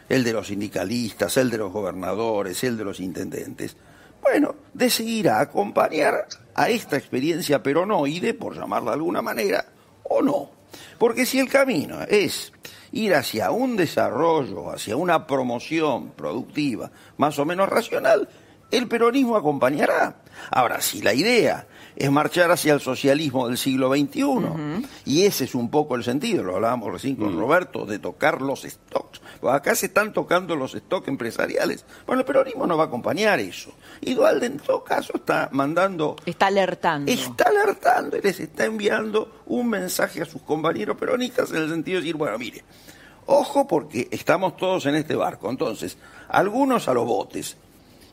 el de los sindicalistas, el de los gobernadores, el de los intendentes, bueno, decidirá acompañar a esta experiencia peronoide, por llamarla de alguna manera, o no. Porque si el camino es ir hacia un desarrollo, hacia una promoción productiva más o menos racional, el peronismo acompañará. Ahora, si la idea es marchar hacia el socialismo del siglo XXI, y ese es un poco el sentido, lo hablábamos recién con Roberto, de tocar los stocks. Pues acá se están tocando los stocks empresariales. Bueno, el peronismo no va a acompañar eso. Y Dualde, en todo caso, está mandando Está alertando. está alertando y les está enviando un mensaje a sus compañeros peronistas en el sentido de decir, bueno, mire, ojo porque estamos todos en este barco, entonces, algunos a los botes,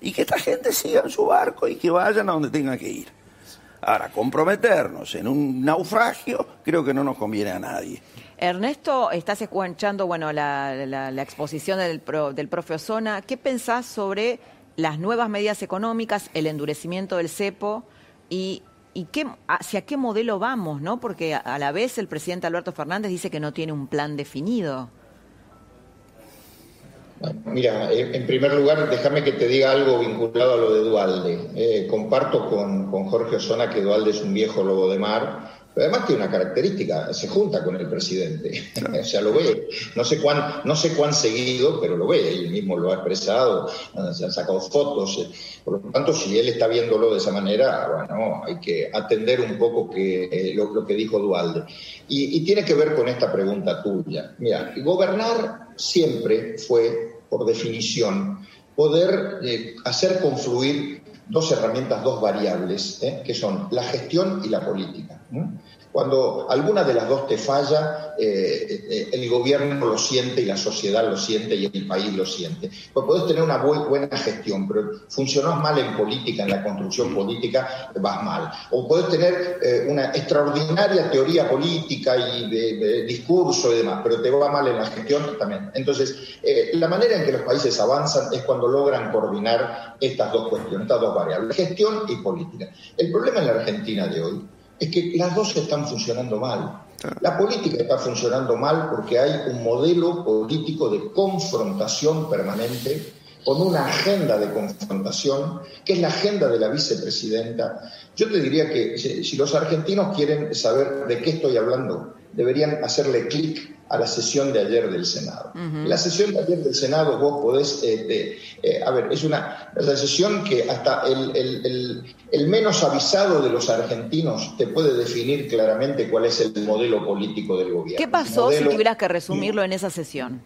y que esta gente siga en su barco y que vayan a donde tengan que ir. Ahora, comprometernos en un naufragio creo que no nos conviene a nadie. Ernesto, estás escuchando bueno, la, la- la exposición del, pro- del profe Osona. ¿Qué pensás sobre las nuevas medidas económicas, el endurecimiento del cepo y, y qué, hacia qué modelo vamos? ¿no? Porque a, la vez el presidente Alberto Fernández dice que no tiene un plan definido. Mira, en primer lugar, déjame que te diga algo vinculado a lo de Dualde. Eh, comparto con, con Jorge Osona que Dualde es un viejo lobo de mar Pero además tiene una característica, se junta con el presidente, <laughs> o sea, lo ve, no sé cuán, no sé cuán seguido, pero lo ve, él mismo lo ha expresado, se han sacado fotos, por lo tanto, si él está viéndolo de esa manera, bueno, hay que atender un poco que, eh, lo, que dijo Dualde. Y, tiene que ver con esta pregunta tuya. Mira, gobernar siempre fue, por definición, poder eh, hacer confluir dos herramientas, dos variables, que son la gestión y la política. Cuando alguna de las dos te falla, eh, eh, el gobierno lo siente y la sociedad lo siente y el país lo siente. Pues puedes tener una buena gestión, pero funcionás mal en política, en la construcción política, vas mal. O puedes tener eh, una extraordinaria teoría política y de, discurso y demás, pero te va mal en la gestión también. Entonces, la manera en que los países avanzan es cuando logran coordinar estas dos cuestiones, estas dos variables, gestión y política. El problema en la Argentina de hoy es que las dos están funcionando mal. La política está funcionando mal porque hay un modelo político de confrontación permanente con una agenda de confrontación, que es la agenda de la vicepresidenta. Yo te diría que si los argentinos quieren saber de qué estoy hablando, deberían hacerle clic a la sesión de ayer del Senado. La sesión de ayer del Senado vos podés, eh, eh, a ver, es una, sesión que hasta el, el, menos avisado de los argentinos te puede definir claramente cuál es el modelo político del gobierno. ¿Qué pasó si tuvieras que resumirlo en esa sesión?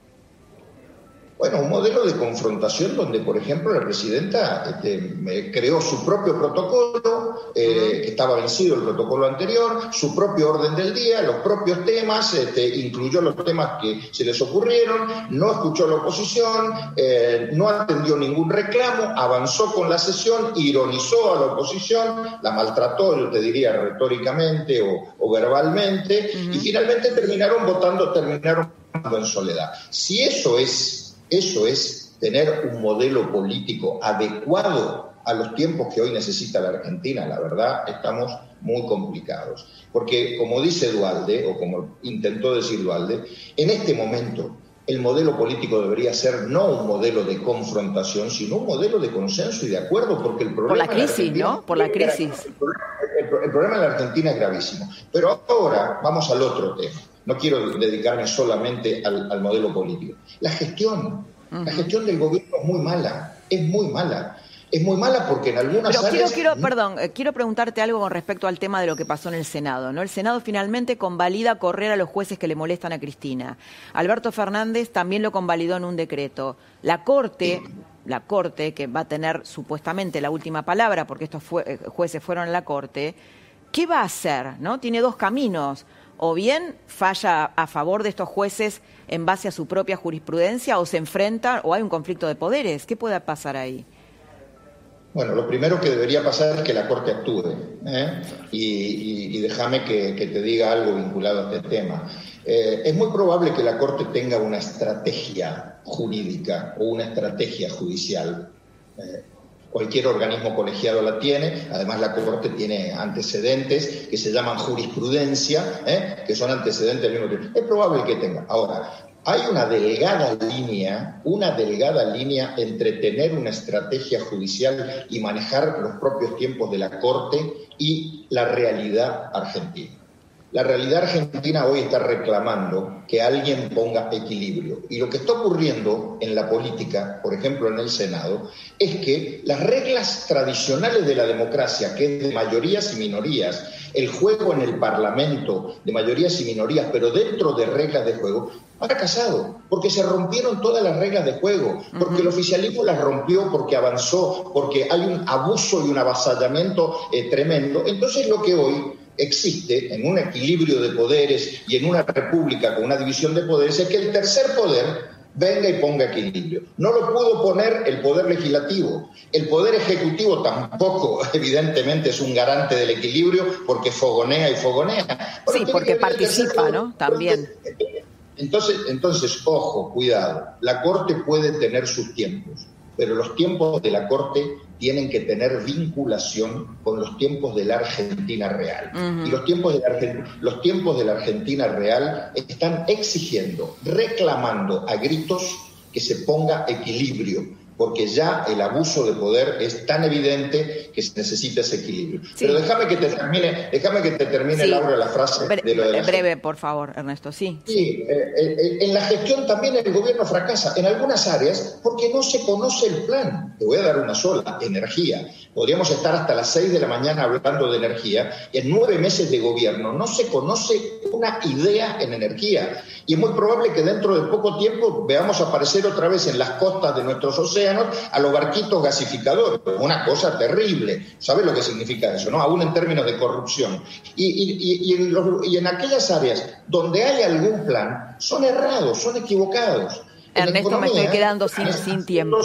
Bueno, un modelo de confrontación donde, por ejemplo, la presidenta este, creó su propio protocolo, eh, que estaba vencido el protocolo anterior, su propio orden del día, los propios temas, este, incluyó los temas que se les ocurrieron, no escuchó a la oposición, eh, no atendió ningún reclamo, avanzó con la sesión, ironizó a la oposición, la maltrató, yo te diría, retóricamente o, verbalmente, y finalmente terminaron votando, terminaron votando en soledad. Si eso es eso es tener un modelo político adecuado a los tiempos que hoy necesita la Argentina. La verdad, estamos muy complicados. Porque, como dice Dualde, o como intentó decir Dualde, en este momento el modelo político debería ser no un modelo de confrontación, sino un modelo de consenso y de acuerdo, porque el problema... Por la crisis, ¿no? Por la crisis. El, problema en la Argentina es gravísimo. Pero ahora vamos al otro tema. No quiero dedicarme solamente al, modelo político. La gestión, la gestión del gobierno es muy mala, es muy mala. Es muy mala porque en algunas Pero quiero, quiero, perdón, eh, quiero preguntarte algo con respecto al tema de lo que pasó en el Senado. ¿no? El Senado finalmente convalida correr a los jueces que le molestan a Cristina. Alberto Fernández también lo convalidó en un decreto. La Corte, la Corte, que va a tener supuestamente la última palabra, porque estos eh, jueces fueron a la Corte, ¿qué va a hacer? ¿no? Tiene dos caminos o bien falla a favor de estos jueces en base a su propia jurisprudencia o se enfrenta o hay un conflicto de poderes. ¿Qué puede pasar ahí? Bueno, lo primero que debería pasar es que la Corte actúe. ¿eh? Y, déjame que, te diga algo vinculado a este tema. Eh, es muy probable que la Corte tenga una estrategia jurídica o una estrategia judicial. Eh, Cualquier organismo colegiado la tiene, además la Corte tiene antecedentes que se llaman jurisprudencia, ¿eh? que son antecedentes del mismo tiempo. Es probable que tenga. Ahora, hay una delgada línea, una delgada línea entre tener una estrategia judicial y manejar los propios tiempos de la Corte y la realidad argentina. La realidad argentina hoy está reclamando que alguien ponga equilibrio. Y lo que está ocurriendo en la política, por ejemplo en el Senado, es que las reglas tradicionales de la democracia, que es de mayorías y minorías, el juego en el Parlamento de mayorías y minorías, pero dentro de reglas de juego, ha fracasado, porque se rompieron todas las reglas de juego, porque el oficialismo las rompió, porque avanzó, porque hay un abuso y un avasallamiento eh, tremendo. Entonces lo que hoy existe en un equilibrio de poderes y en una república con una división de poderes es que el tercer poder venga y ponga equilibrio. No lo pudo poner el poder legislativo. El poder ejecutivo tampoco, <laughs> evidentemente, es un garante del equilibrio porque fogonea y fogonea. sí, porque participa, ¿no? También. Entonces, entonces, ojo, cuidado. La Corte puede tener sus tiempos, pero los tiempos de la Corte tienen que tener vinculación con los tiempos de la Argentina real. Y los tiempos, de la, los tiempos de la Argentina real están exigiendo, reclamando a gritos que se ponga equilibrio, porque ya el abuso de poder es tan evidente que se necesita ese equilibrio. Pero déjame que te termine, déjame que te termine, Sí. Laura, la frase Bre- de lo de la breve, por favor, Ernesto, sí. Sí, eh, eh, en la gestión también el gobierno fracasa en algunas áreas porque no se conoce el plan. Te voy a dar una sola, energía. Podríamos estar hasta las 6 de la mañana hablando de energía. En nueve meses de gobierno no se conoce una idea en energía. Y es muy probable que dentro de poco tiempo veamos aparecer otra vez en las costas de nuestros océanos a los barquitos gasificadores. Una cosa terrible. ¿Sabes lo que significa eso? no? Aún en términos de corrupción. Y, y- y- en los- y en aquellas áreas donde hay algún plan, son errados, son equivocados. Ernesto, me estoy quedando sin, tiempo.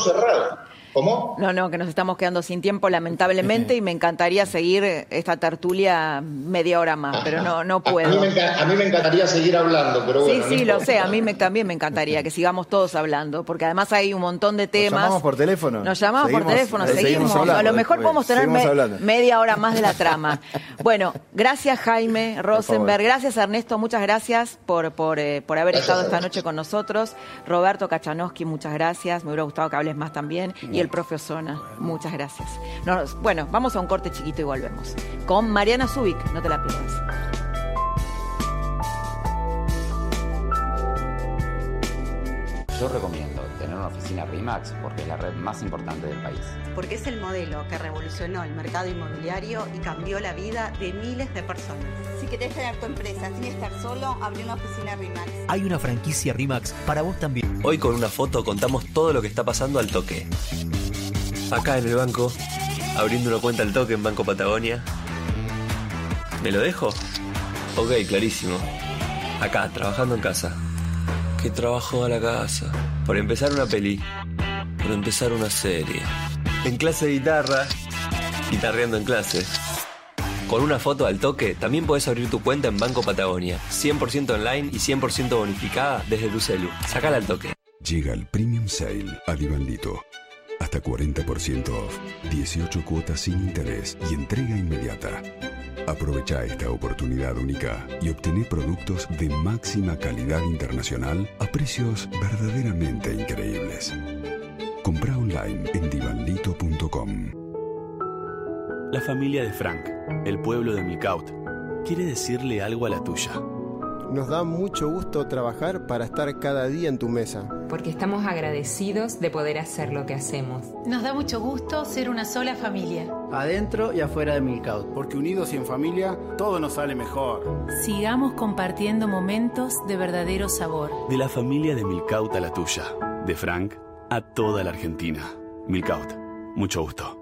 ¿Cómo? No, no, que nos estamos quedando sin tiempo, lamentablemente, y me encantaría seguir esta tertulia media hora más, pero no, no A mí, puedo. me, a mí me encantaría seguir hablando, pero Sí, bueno. no sí, lo sé, a mí me, también me encantaría que sigamos todos hablando, porque además hay un montón de Nos temas. llamamos por teléfono. Nos llamamos por teléfono, seguimos. seguimos hablando a lo mejor después. podemos tener me- media hora más de la trama. <laughs> bueno, gracias Jaime Rosenberg, gracias Ernesto, muchas gracias por, por, eh, por haber Gracias estado esta noche con nosotros. Roberto Kachanowski, muchas gracias. Me hubiera gustado que hables más también. Y el profe Osona, muchas gracias. Bueno, vamos a un corte chiquito y volvemos. Con Mariana Zubik, no te la pierdas. Yo recomiendo una oficina RIMAX porque es la red más importante del país. porque es el modelo que revolucionó el mercado inmobiliario y cambió la vida de miles de personas. Si querés tener tu empresa sin estar solo, abrí una oficina RIMAX. Hay una franquicia RIMAX para vos también. Hoy con una foto contamos todo lo que está pasando al toque. Acá en el banco, abriendo una cuenta al toque en Banco Patagonia. ¿Me lo dejo? Ok, clarísimo. Acá, trabajando en casa. ¿Qué trabajo a la casa? Por empezar una peli. Por empezar una serie. En clase de guitarra. Guitarreando en clase. Con una foto al toque, también puedes abrir tu cuenta en Banco Patagonia. 100% online y 100% bonificada desde tu celu. Sacala al toque. Llega el Premium Sale a Divandito. Hasta 40% off, 18 cuotas sin interés y entrega inmediata. Aprovecha esta oportunidad única y obtené productos de máxima calidad internacional a precios verdaderamente increíbles. Compra online en divanlito.com. La familia de Frank, el pueblo de Milkout, quiere decirle algo a la tuya. Nos da mucho gusto trabajar para estar cada día en tu mesa. Porque estamos agradecidos de poder hacer lo que hacemos. Nos da mucho gusto ser una sola familia. Adentro y afuera de Milkout. Porque unidos y en familia, todo nos sale mejor. Sigamos compartiendo momentos de verdadero sabor. De la familia de Milkout a la tuya. De Frank a toda la Argentina. Milkout. Mucho gusto.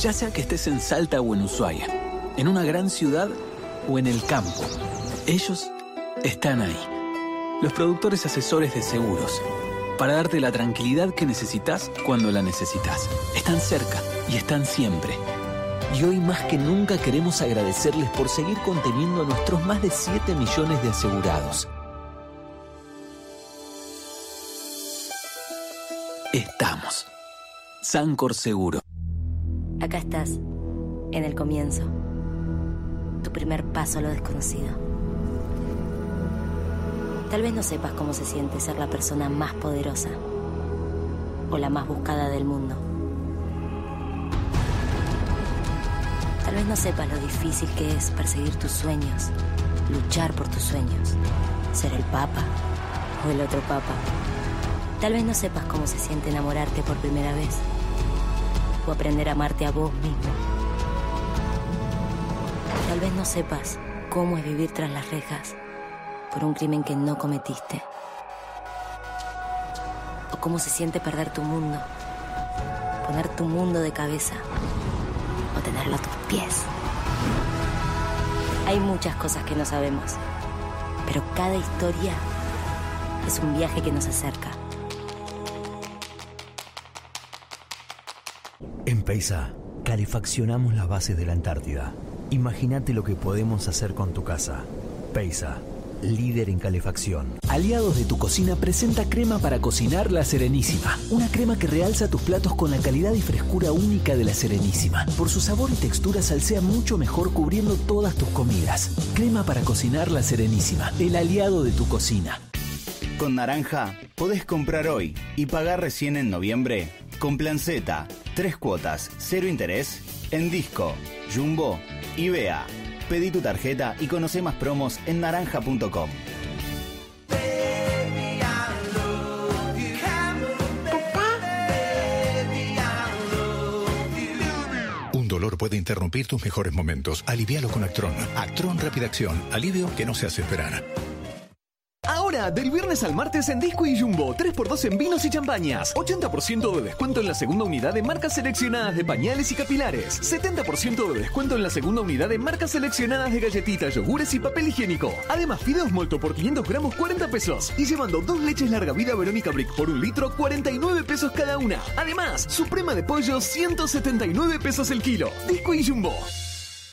Ya sea que estés en Salta o en Ushuaia, en una gran ciudad o en el campo, ellos están ahí. Los productores asesores de seguros, para darte la tranquilidad que necesitas cuando la necesitas. Están cerca y están siempre. Y hoy más que nunca queremos agradecerles por seguir conteniendo a nuestros más de 7 millones de asegurados. Estamos. Sancor Seguro. Acá estás, en el comienzo. Tu primer paso a lo desconocido. Tal vez no sepas cómo se siente ser la persona más poderosa o la más buscada del mundo. Tal vez no sepas lo difícil que es perseguir tus sueños, luchar por tus sueños, ser el papa o el otro papa. Tal vez no sepas cómo se siente enamorarte por primera vez o aprender a amarte a vos mismo. Tal vez no sepas cómo es vivir tras las rejas por un crimen que no cometiste. O cómo se siente perder tu mundo, poner tu mundo de cabeza o tenerlo a tus pies. Hay muchas cosas que no sabemos, pero cada historia es un viaje que nos acerca. En Peisa, calefaccionamos las bases de la Antártida. Imagínate lo que podemos hacer con tu casa. Peisa, líder en calefacción. Aliados de tu cocina presenta crema para cocinar La Serenísima. Una crema que realza tus platos con la calidad y frescura única de La Serenísima. Por su sabor y textura salsea mucho mejor cubriendo todas tus comidas. Crema para cocinar La Serenísima. El aliado de tu cocina. Con naranja Podés comprar hoy y pagar recién en noviembre con Plan Z, tres cuotas, cero interés, en Disco, Jumbo y Bea. Pedí tu tarjeta y conoce más promos en naranja.com. Un dolor puede interrumpir tus mejores momentos. Alivialo con Actron. Actron Rápida Acción. Alivio que no se hace esperar. Del viernes al martes en Disco y Jumbo, 3x2 en vinos y champañas. 80% de descuento en la segunda unidad de marcas seleccionadas de pañales y capilares. 70% de descuento en la segunda unidad de marcas seleccionadas de galletitas, yogures y papel higiénico. Además, fideos molto por 500 gramos, 40 pesos. Y llevando dos leches larga vida Verónica Brick por un litro, 49 pesos cada una. Además, suprema de pollo, 179 pesos el kilo. Disco y Jumbo.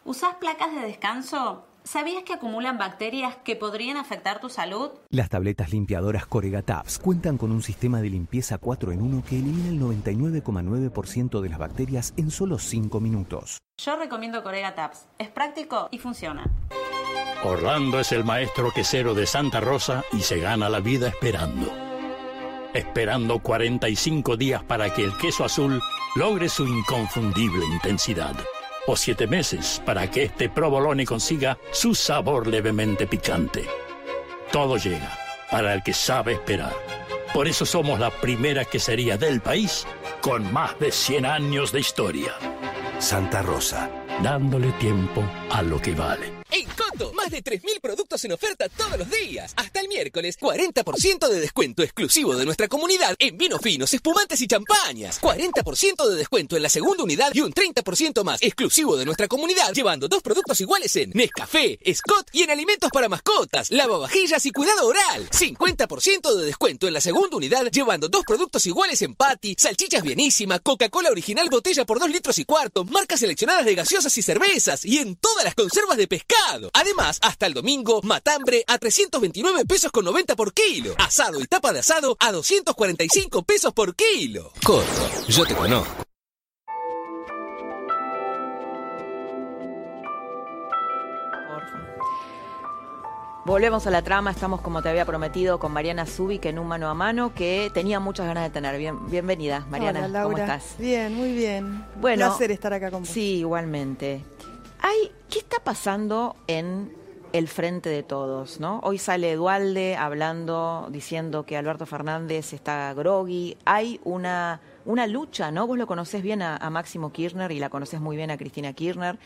¿Usás placas de descanso? ¿Sabías que acumulan bacterias que podrían afectar tu salud? Las tabletas limpiadoras Corega Tabs cuentan con un sistema de limpieza 4 en 1 que elimina el 99,9% de las bacterias en solo 5 minutos. Yo recomiendo Corega Tabs. Es práctico y funciona. Orlando es el maestro quesero de Santa Rosa y se gana la vida esperando. Esperando 45 días para que el queso azul logre su inconfundible intensidad. O siete meses para que este provolone consiga su sabor levemente picante. Todo llega para el que sabe esperar. Por eso somos la primera quesería del país con más de 100 años de historia. Santa Rosa. Dándole tiempo a lo que vale. En Coto, más de 3.000 productos en oferta todos los días. Hasta el miércoles, 40% de descuento exclusivo de nuestra comunidad en vinos finos, espumantes y champañas. 40% de descuento en la segunda unidad y un 30% más exclusivo de nuestra comunidad, llevando dos productos iguales en Nescafé, Scott y en alimentos para mascotas, lavavajillas y cuidado oral. 50% de descuento en la segunda unidad, llevando dos productos iguales en Patty, salchichas bienísima, Coca-Cola original botella por 2 litros y cuarto, marcas seleccionadas de gaseosas y cervezas y en todas las conservas de pescado. Además, hasta el domingo, matambre a 329 pesos con 90 por kilo. Asado y tapa de asado a 245 pesos por kilo. Coto, yo te conozco. Volvemos a la trama, estamos como te había prometido con Mariana Zubik en un mano a mano que tenía muchas ganas de tener. Bien, bienvenida, Mariana. Hola, Laura. ¿Cómo estás? Bien, muy bien. Bueno, Un placer estar acá con vos. Sí, igualmente. Hay, ¿Qué está pasando en el frente de todos? ¿no? Hoy sale Dualde hablando, diciendo que Alberto Fernández está groggy. Hay una, una lucha, ¿no? Vos lo conocés bien a, a Máximo Kirchner y la conocés muy bien a Cristina Kirchner.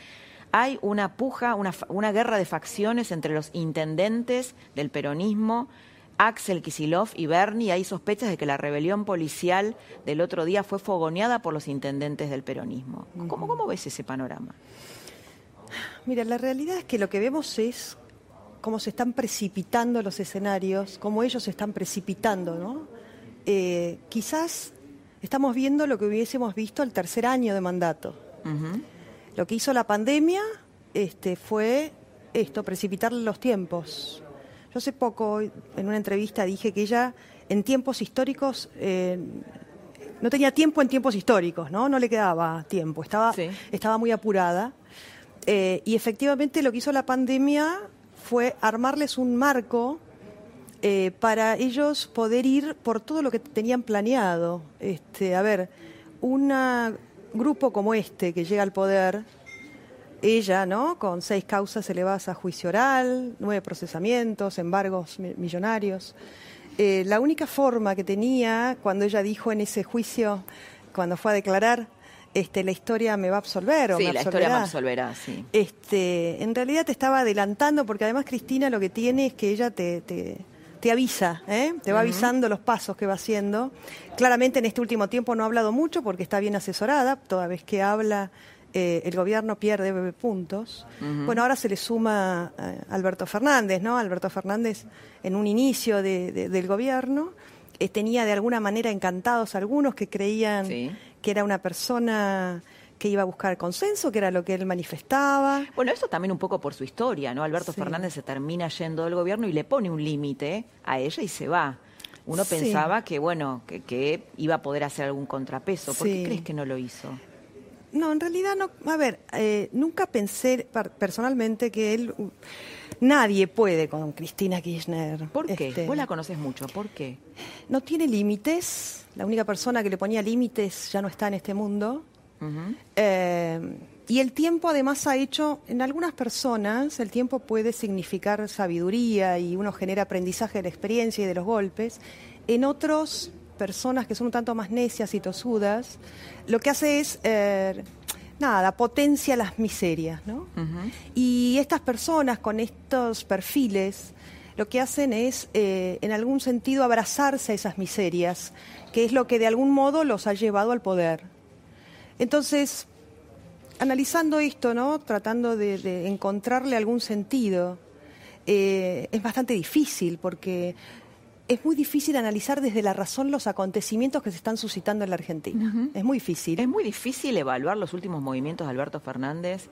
Hay una puja, una, una guerra de facciones entre los intendentes del peronismo, Axel Kisilov y Bernie. Hay sospechas de que la rebelión policial del otro día fue fogoneada por los intendentes del peronismo. ¿Cómo, cómo ves ese panorama? Mira, la realidad es que lo que vemos es cómo se están precipitando los escenarios, cómo ellos se están precipitando, ¿no? Eh, quizás estamos viendo lo que hubiésemos visto el tercer año de mandato. Lo que hizo la pandemia este, fue esto, precipitar los tiempos. Yo hace poco, en una entrevista, dije que ella en tiempos históricos eh, no tenía tiempo en tiempos históricos, ¿no? No le quedaba tiempo, estaba, estaba muy apurada. Eh, y efectivamente lo que hizo la pandemia fue armarles un marco eh, para ellos poder ir por todo lo que tenían planeado. Este, a ver, un grupo como este que llega al poder, ella, ¿no? Con seis causas elevadas a juicio oral, nueve procesamientos, embargos mi- millonarios. Eh, la única forma que tenía cuando ella dijo en ese juicio, cuando fue a declarar, este, la historia me va a absolver o Sí, me la historia me absolverá. sí. Este, en realidad te estaba adelantando, porque además Cristina lo que tiene es que ella te, te, te avisa, ¿eh? te va avisando los pasos que va haciendo. Claramente en este último tiempo no ha hablado mucho porque está bien asesorada, toda vez que habla eh, el gobierno pierde puntos. Bueno, ahora se le suma eh, Alberto Fernández, ¿no? Alberto Fernández en un inicio de- de- del gobierno eh, tenía de alguna manera encantados algunos que creían que era una persona que iba a buscar consenso, que era lo que él manifestaba. Bueno, eso también un poco por su historia, ¿no? Alberto Sí. Fernández se termina yendo del gobierno y le pone un límite a ella y se va. Uno Sí. pensaba que, bueno, que, que iba a poder hacer algún contrapeso. ¿Por Sí. qué crees que no lo hizo? No, en realidad no. A ver, eh, nunca pensé personalmente que él. Nadie puede con Cristina Kirchner. ¿Por qué? Este, Vos la conoces mucho, ¿por qué? No tiene límites. La única persona que le ponía límites ya no está en este mundo. Eh, y el tiempo además ha hecho, en algunas personas, el tiempo puede significar sabiduría y uno genera aprendizaje de la experiencia y de los golpes. En otros, personas que son un tanto más necias y tosudas, lo que hace es, eh, nada, potencia las miserias, ¿no? Y estas personas con estos perfiles lo que hacen es, eh, en algún sentido, abrazarse a esas miserias, que es lo que de algún modo los ha llevado al poder. Entonces, analizando esto, ¿no? Tratando de, de encontrarle algún sentido, eh, es bastante difícil porque es muy difícil analizar desde la razón los acontecimientos que se están suscitando en la Argentina. Es muy difícil. Es muy difícil evaluar los últimos movimientos de Alberto Fernández,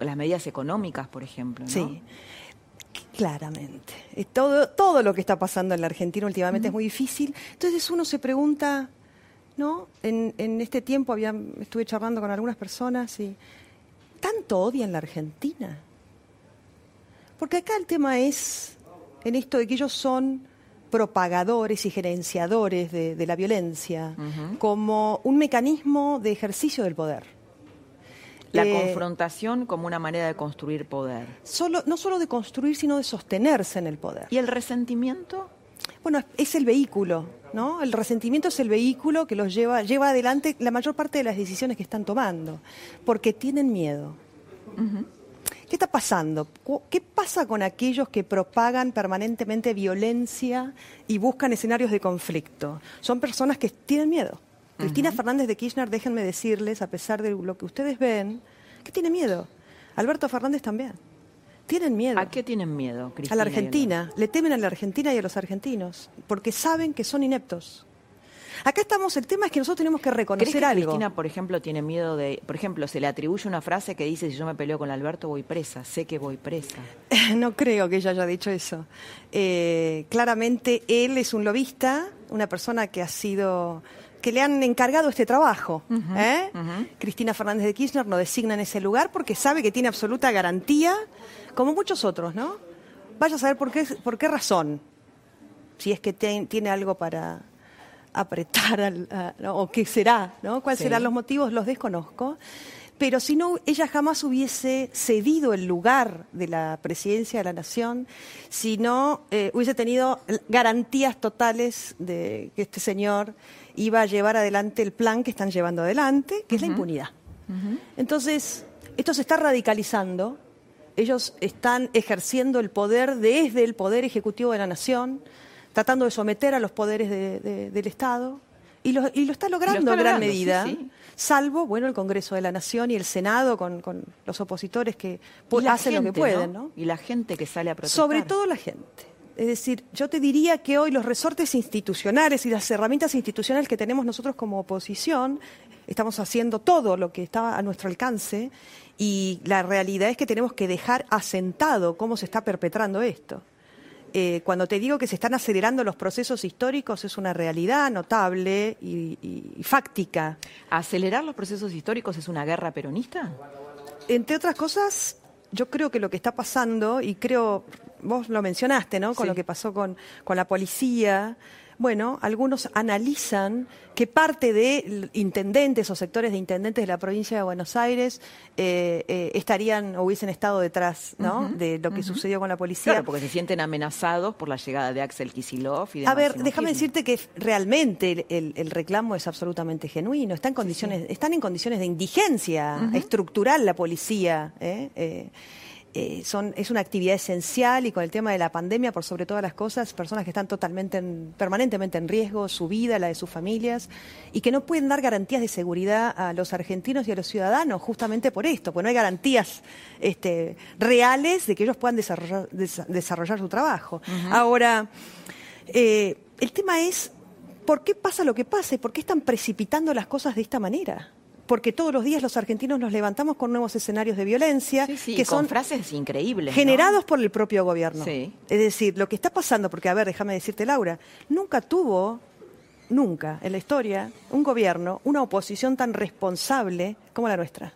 las medidas económicas, por ejemplo. ¿no? Sí. Claramente. Es todo, todo lo que está pasando en la Argentina últimamente es muy difícil. Entonces uno se pregunta, ¿no? En, en este tiempo había, estuve charlando con algunas personas y ¿tanto odian la Argentina? Porque acá el tema es en esto de que ellos son propagadores y gerenciadores de, de la violencia como un mecanismo de ejercicio del poder. La Eh, confrontación como una manera de construir poder. Solo, no solo de construir, sino de sostenerse en el poder. ¿Y el resentimiento? Bueno, es el vehículo, ¿no? El resentimiento es el vehículo que los lleva, lleva adelante la mayor parte de las decisiones que están tomando, porque tienen miedo. ¿Qué está pasando? ¿Qué pasa con aquellos que propagan permanentemente violencia y buscan escenarios de conflicto? Son personas que tienen miedo. Cristina Fernández de Kirchner, déjenme decirles, a pesar de lo que ustedes ven, que tiene miedo. Alberto Fernández también. Tienen miedo. ¿A qué tienen miedo, A Cristina? la y Argentina. Le temen a la Argentina y a los argentinos, porque saben que son ineptos. Acá estamos, el tema es que nosotros tenemos que ¿Crees reconocer que algo. Cristina, por ejemplo, tiene miedo de... Por ejemplo, se le atribuye una frase que dice, si yo me peleo con Alberto, voy presa. Sé que voy presa. <laughs> No creo que ella haya dicho eso. Eh, claramente él es un lobista, una persona que ha sido que le han encargado este trabajo. ¿eh? Cristina Fernández de Kirchner lo designa en ese lugar porque sabe que tiene absoluta garantía, como muchos otros, ¿no? Vaya a saber por qué, por qué razón. Si es que te- tiene algo para apretar al- a- ¿no? o qué será, ¿no? ¿Cuáles Sí. serán los motivos? Los desconozco. Pero si no, ella jamás hubiese cedido el lugar de la presidencia de la nación, si no eh, hubiese tenido garantías totales de que este señor iba a llevar adelante el plan que están llevando adelante, que es la impunidad. Entonces, esto se está radicalizando. Ellos están ejerciendo el poder desde el poder ejecutivo de la nación, tratando de someter a los poderes de- de- del Estado. Y lo, y lo está logrando está en gran logrando, medida, sí. salvo bueno el Congreso de la Nación y el Senado con, con los opositores que hacen lo que pueden, ¿no? Y la gente que sale a protestar. Sobre todo la gente. Es decir, yo te diría que hoy los resortes institucionales y las herramientas institucionales que tenemos nosotros como oposición, estamos haciendo todo lo que está a nuestro alcance y la realidad es que tenemos que dejar asentado cómo se está perpetrando esto. Eh, cuando te digo que se están acelerando los procesos históricos es una realidad notable y, y- y fáctica. ¿Acelerar los procesos históricos es una guerra peronista? Entre otras cosas, yo creo que lo que está pasando, y creo, vos lo mencionaste, ¿no? Con Sí. lo que pasó con, con la policía. Bueno, algunos analizan que parte de intendentes o sectores de intendentes de la provincia de Buenos Aires eh, eh, estarían o hubiesen estado detrás, ¿no? De lo que sucedió con la policía. Claro, porque se sienten amenazados por la llegada de Axel Kisilov y de A ver, déjame decirte que realmente el, reclamo es absolutamente genuino. Está en condiciones, Están en condiciones de indigencia estructural la policía. ¿eh? Eh, son, es una actividad esencial y con el tema de la pandemia, por sobre todas las cosas, personas que están totalmente, en- permanentemente en riesgo, su vida, la de sus familias, y que no pueden dar garantías de seguridad a los argentinos y a los ciudadanos justamente por esto, porque no hay garantías este, reales de que ellos puedan desarrollar, desa- desarrollar su trabajo. Ahora, eh, el tema es por qué pasa lo que pasa y por qué están precipitando las cosas de esta manera. Porque todos los días los argentinos nos levantamos con nuevos escenarios de violencia Sí, que con son frases increíbles. ¿no? generados por el propio gobierno. Sí. Es decir, lo que está pasando, porque a ver, déjame decirte, Laura, nunca tuvo, nunca en la historia, un gobierno, una oposición tan responsable como la nuestra.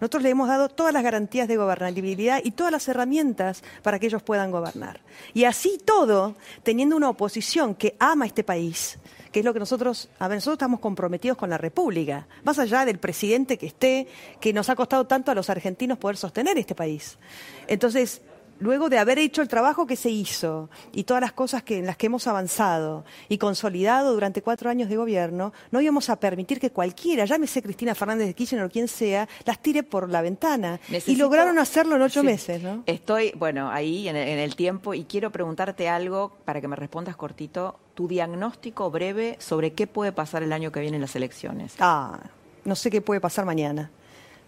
Nosotros le hemos dado todas las garantías de gobernabilidad y todas las herramientas para que ellos puedan gobernar. Y así todo, teniendo una oposición que ama este país, que es lo que nosotros, a ver, nosotros estamos comprometidos con la República, más allá del presidente que esté, que nos ha costado tanto a los argentinos poder sostener este país. Entonces, luego de haber hecho el trabajo que se hizo y todas las cosas que, en las que hemos avanzado y consolidado durante cuatro años de gobierno, no íbamos a permitir que cualquiera, llámese Cristina Fernández de Kirchner o quien sea, las tire por la ventana. y lograron hacerlo en ocho meses, ¿no? Estoy, bueno, ahí en el, en el tiempo y quiero preguntarte algo para que me respondas cortito. Tu diagnóstico breve sobre qué puede pasar el año que viene en las elecciones. Ah, no sé qué puede pasar mañana.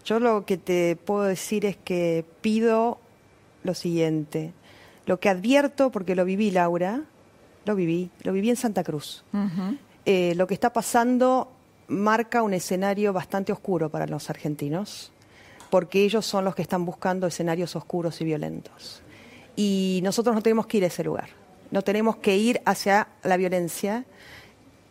Yo lo que te puedo decir es que pido lo siguiente. Lo que advierto, porque lo viví, Laura, lo viví, lo viví en Santa Cruz. Eh, lo que está pasando marca un escenario bastante oscuro para los argentinos, porque ellos son los que están buscando escenarios oscuros y violentos. Y nosotros no tenemos que ir a ese lugar, no tenemos que ir hacia la violencia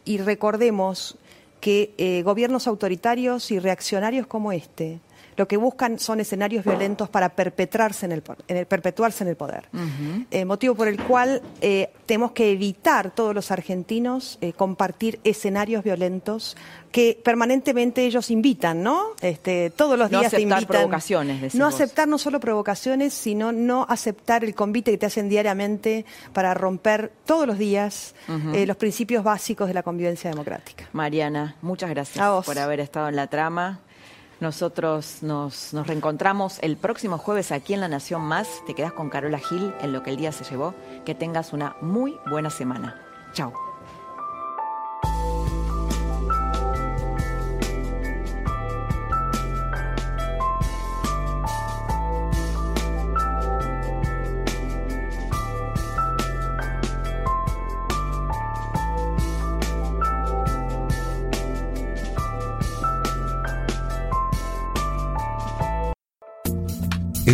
y recordemos que eh, gobiernos autoritarios y reaccionarios como este, lo que buscan son escenarios violentos para perpetrarse en el, perpetuarse en el poder. Eh, motivo por el cual eh, tenemos que evitar todos los argentinos eh, compartir escenarios violentos que permanentemente ellos invitan, ¿no? Este, todos los días no aceptar te invitan. provocaciones. No aceptar no solo provocaciones, sino no aceptar el convite que te hacen diariamente para romper todos los días los principios básicos de la convivencia democrática. Mariana, muchas gracias por haber estado en la trama. Nosotros nos, reencontramos el próximo jueves aquí en La Nación Más. Te quedas con Carola Gil en lo que el día se llevó. Que tengas una muy buena semana. Chao.